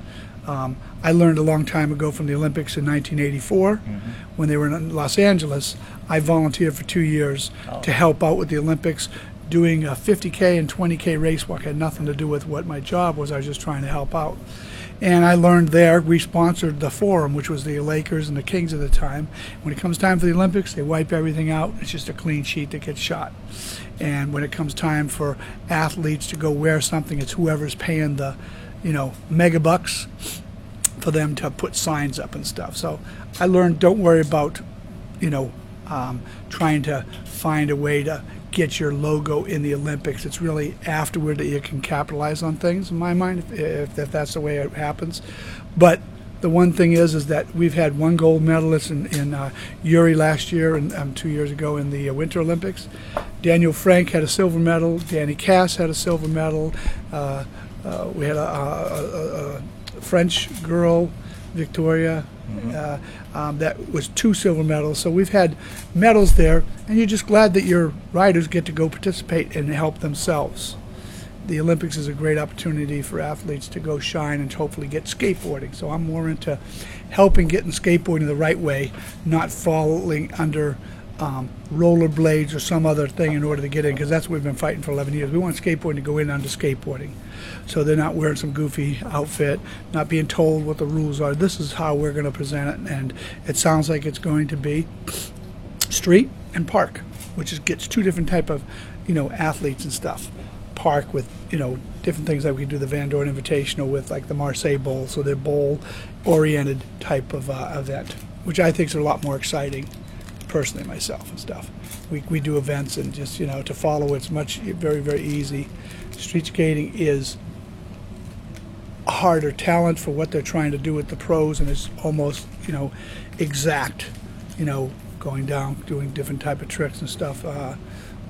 Um, I learned a long time ago from the Olympics in 1984 when they were in Los Angeles. I volunteered for two years oh. to help out with the Olympics, doing a 50k and 20k race walk had nothing to do with what my job was. I was just trying to help out. And I learned there, we sponsored the Forum, which was the Lakers and the Kings at the time. When it comes time for the Olympics, they wipe everything out. It's just a clean sheet that gets shot. And when it comes time for athletes to go wear something, it's whoever's paying the, you know, mega bucks for them to put signs up and stuff. So I learned don't worry about, you know, um, trying to find a way to get your logo in the Olympics. It's really afterward that you can capitalize on things, in my mind, if, if, if that's the way it happens. But the one thing is, is that we've had one gold medalist in, in uh, Yuri last year and um, two years ago in the uh, Winter Olympics. Daniel Frank had a silver medal. Danny Kass had a silver medal. Uh, uh, we had a, a, a, a French girl, Victoria, uh, um, that was two silver medals. So we've had medals there, and you're just glad that your riders get to go participate and help themselves. The Olympics is a great opportunity for athletes to go shine and hopefully get skateboarding. So I'm more into helping getting skateboarding the right way, not falling under um, rollerblades or some other thing in order to get in, because that's what we've been fighting for 11 years. We want skateboarding to go in under skateboarding. So they're not wearing some goofy outfit, not being told what the rules are. This is how we're going to present it, and it sounds like it's going to be street and park, which is, gets two different type of, you know, athletes and stuff. Park with, you know, different things like we do the Van Doren Invitational with, like the Marseille Bowl, so they're bowl-oriented type of uh, event, which I think is a lot more exciting, personally myself and stuff. We, we do events and just, you know, to follow it's much, very, very easy. Street skating is harder talent for what they're trying to do with the pros, and it's almost you know exact, you know, going down, doing different type of tricks and stuff. Uh,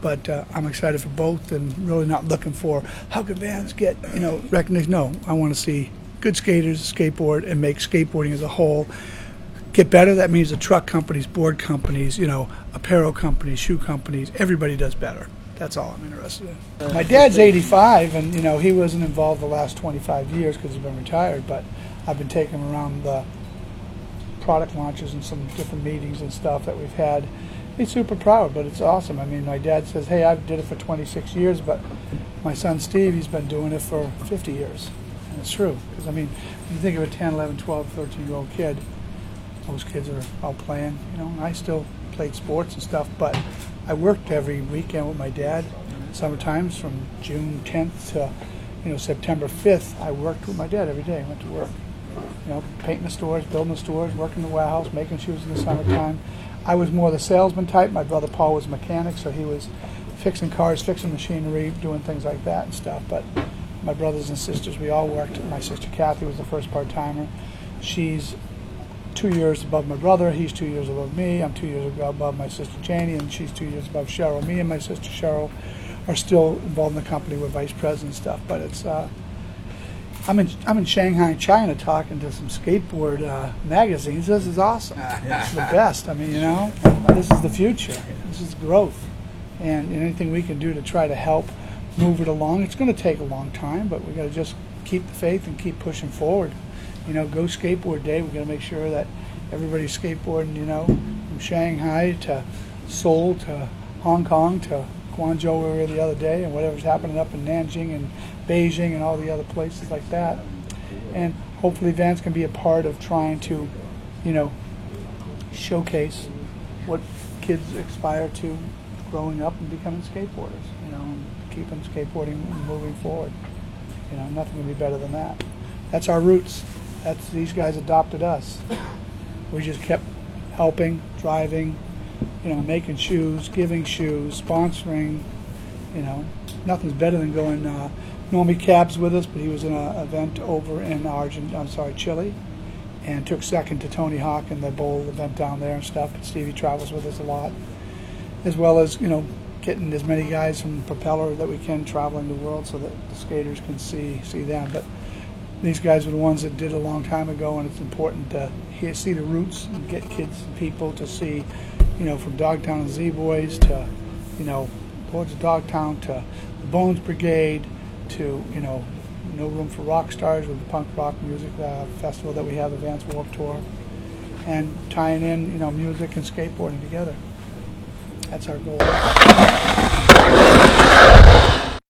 but uh, I'm excited for both, and really not looking for how can Vans get you know recognition. No, I want to see good skaters skateboard and make skateboarding as a whole get better. That means the truck companies, board companies, you know, apparel companies, shoe companies, everybody does better. That's all I'm interested in. My dad's 85, and you know he wasn't involved the last 25 years because he's been retired. But I've been taking him around the product launches and some different meetings and stuff that we've had. He's super proud, but it's awesome. I mean, my dad says, "Hey, I did it for 26 years, but my son Steve, he's been doing it for 50 years." And it's true because I mean, when you think of a 10, 11, 12, 13 year old kid, those kids are out playing. You know, I still played sports and stuff, but I worked every weekend with my dad. Sometimes from June 10th to you know September 5th, I worked with my dad every day. I went to work. You know, painting the stores, building the stores, working the warehouse, making shoes in the summertime. I was more the salesman type. My brother Paul was a mechanic, so he was fixing cars, fixing machinery, doing things like that and stuff. But my brothers and sisters, we all worked. My sister Kathy was the first part timer. She's two years above my brother. He's two years above me. I'm two years above my sister Janie, and she's two years above Cheryl. Me and my sister Cheryl are still involved in the company. We're vice president stuff. But it's uh, I'm in I'm in Shanghai, China, talking to some skateboard uh, magazines. This is awesome. It's the best. I mean, you know, this is the future. This is growth, and anything we can do to try to help move it along. It's going to take a long time, but we got to just keep the faith and keep pushing forward you know, go skateboard day. We're going to make sure that everybody's skateboarding, you know, from Shanghai to Seoul to Hong Kong to Guangzhou, we were the other day, and whatever's happening up in Nanjing and Beijing and all the other places like that. And hopefully, Vans can be a part of trying to, you know, showcase what kids aspire to growing up and becoming skateboarders, you know, and keeping skateboarding moving forward. You know, nothing can be better than that. That's our roots. That's these guys adopted us. We just kept helping, driving, you know, making shoes, giving shoes, sponsoring. You know, nothing's better than going. Uh, Normie Cabs with us, but he was in an event over in Argent. I'm sorry, Chile, and took second to Tony Hawk in the bowl event down there and stuff. But Stevie travels with us a lot, as well as you know, getting as many guys from Propeller that we can traveling the world so that the skaters can see see them. But these guys are the ones that did a long time ago, and it's important to hear, see the roots and get kids and people to see, you know, from Dogtown and Z Boys to, you know, Lords of Dogtown to the Bones Brigade to, you know, No Room for Rock Stars with the punk rock music uh, festival that we have, Advanced Warped Tour, and tying in, you know, music and skateboarding together. That's our goal.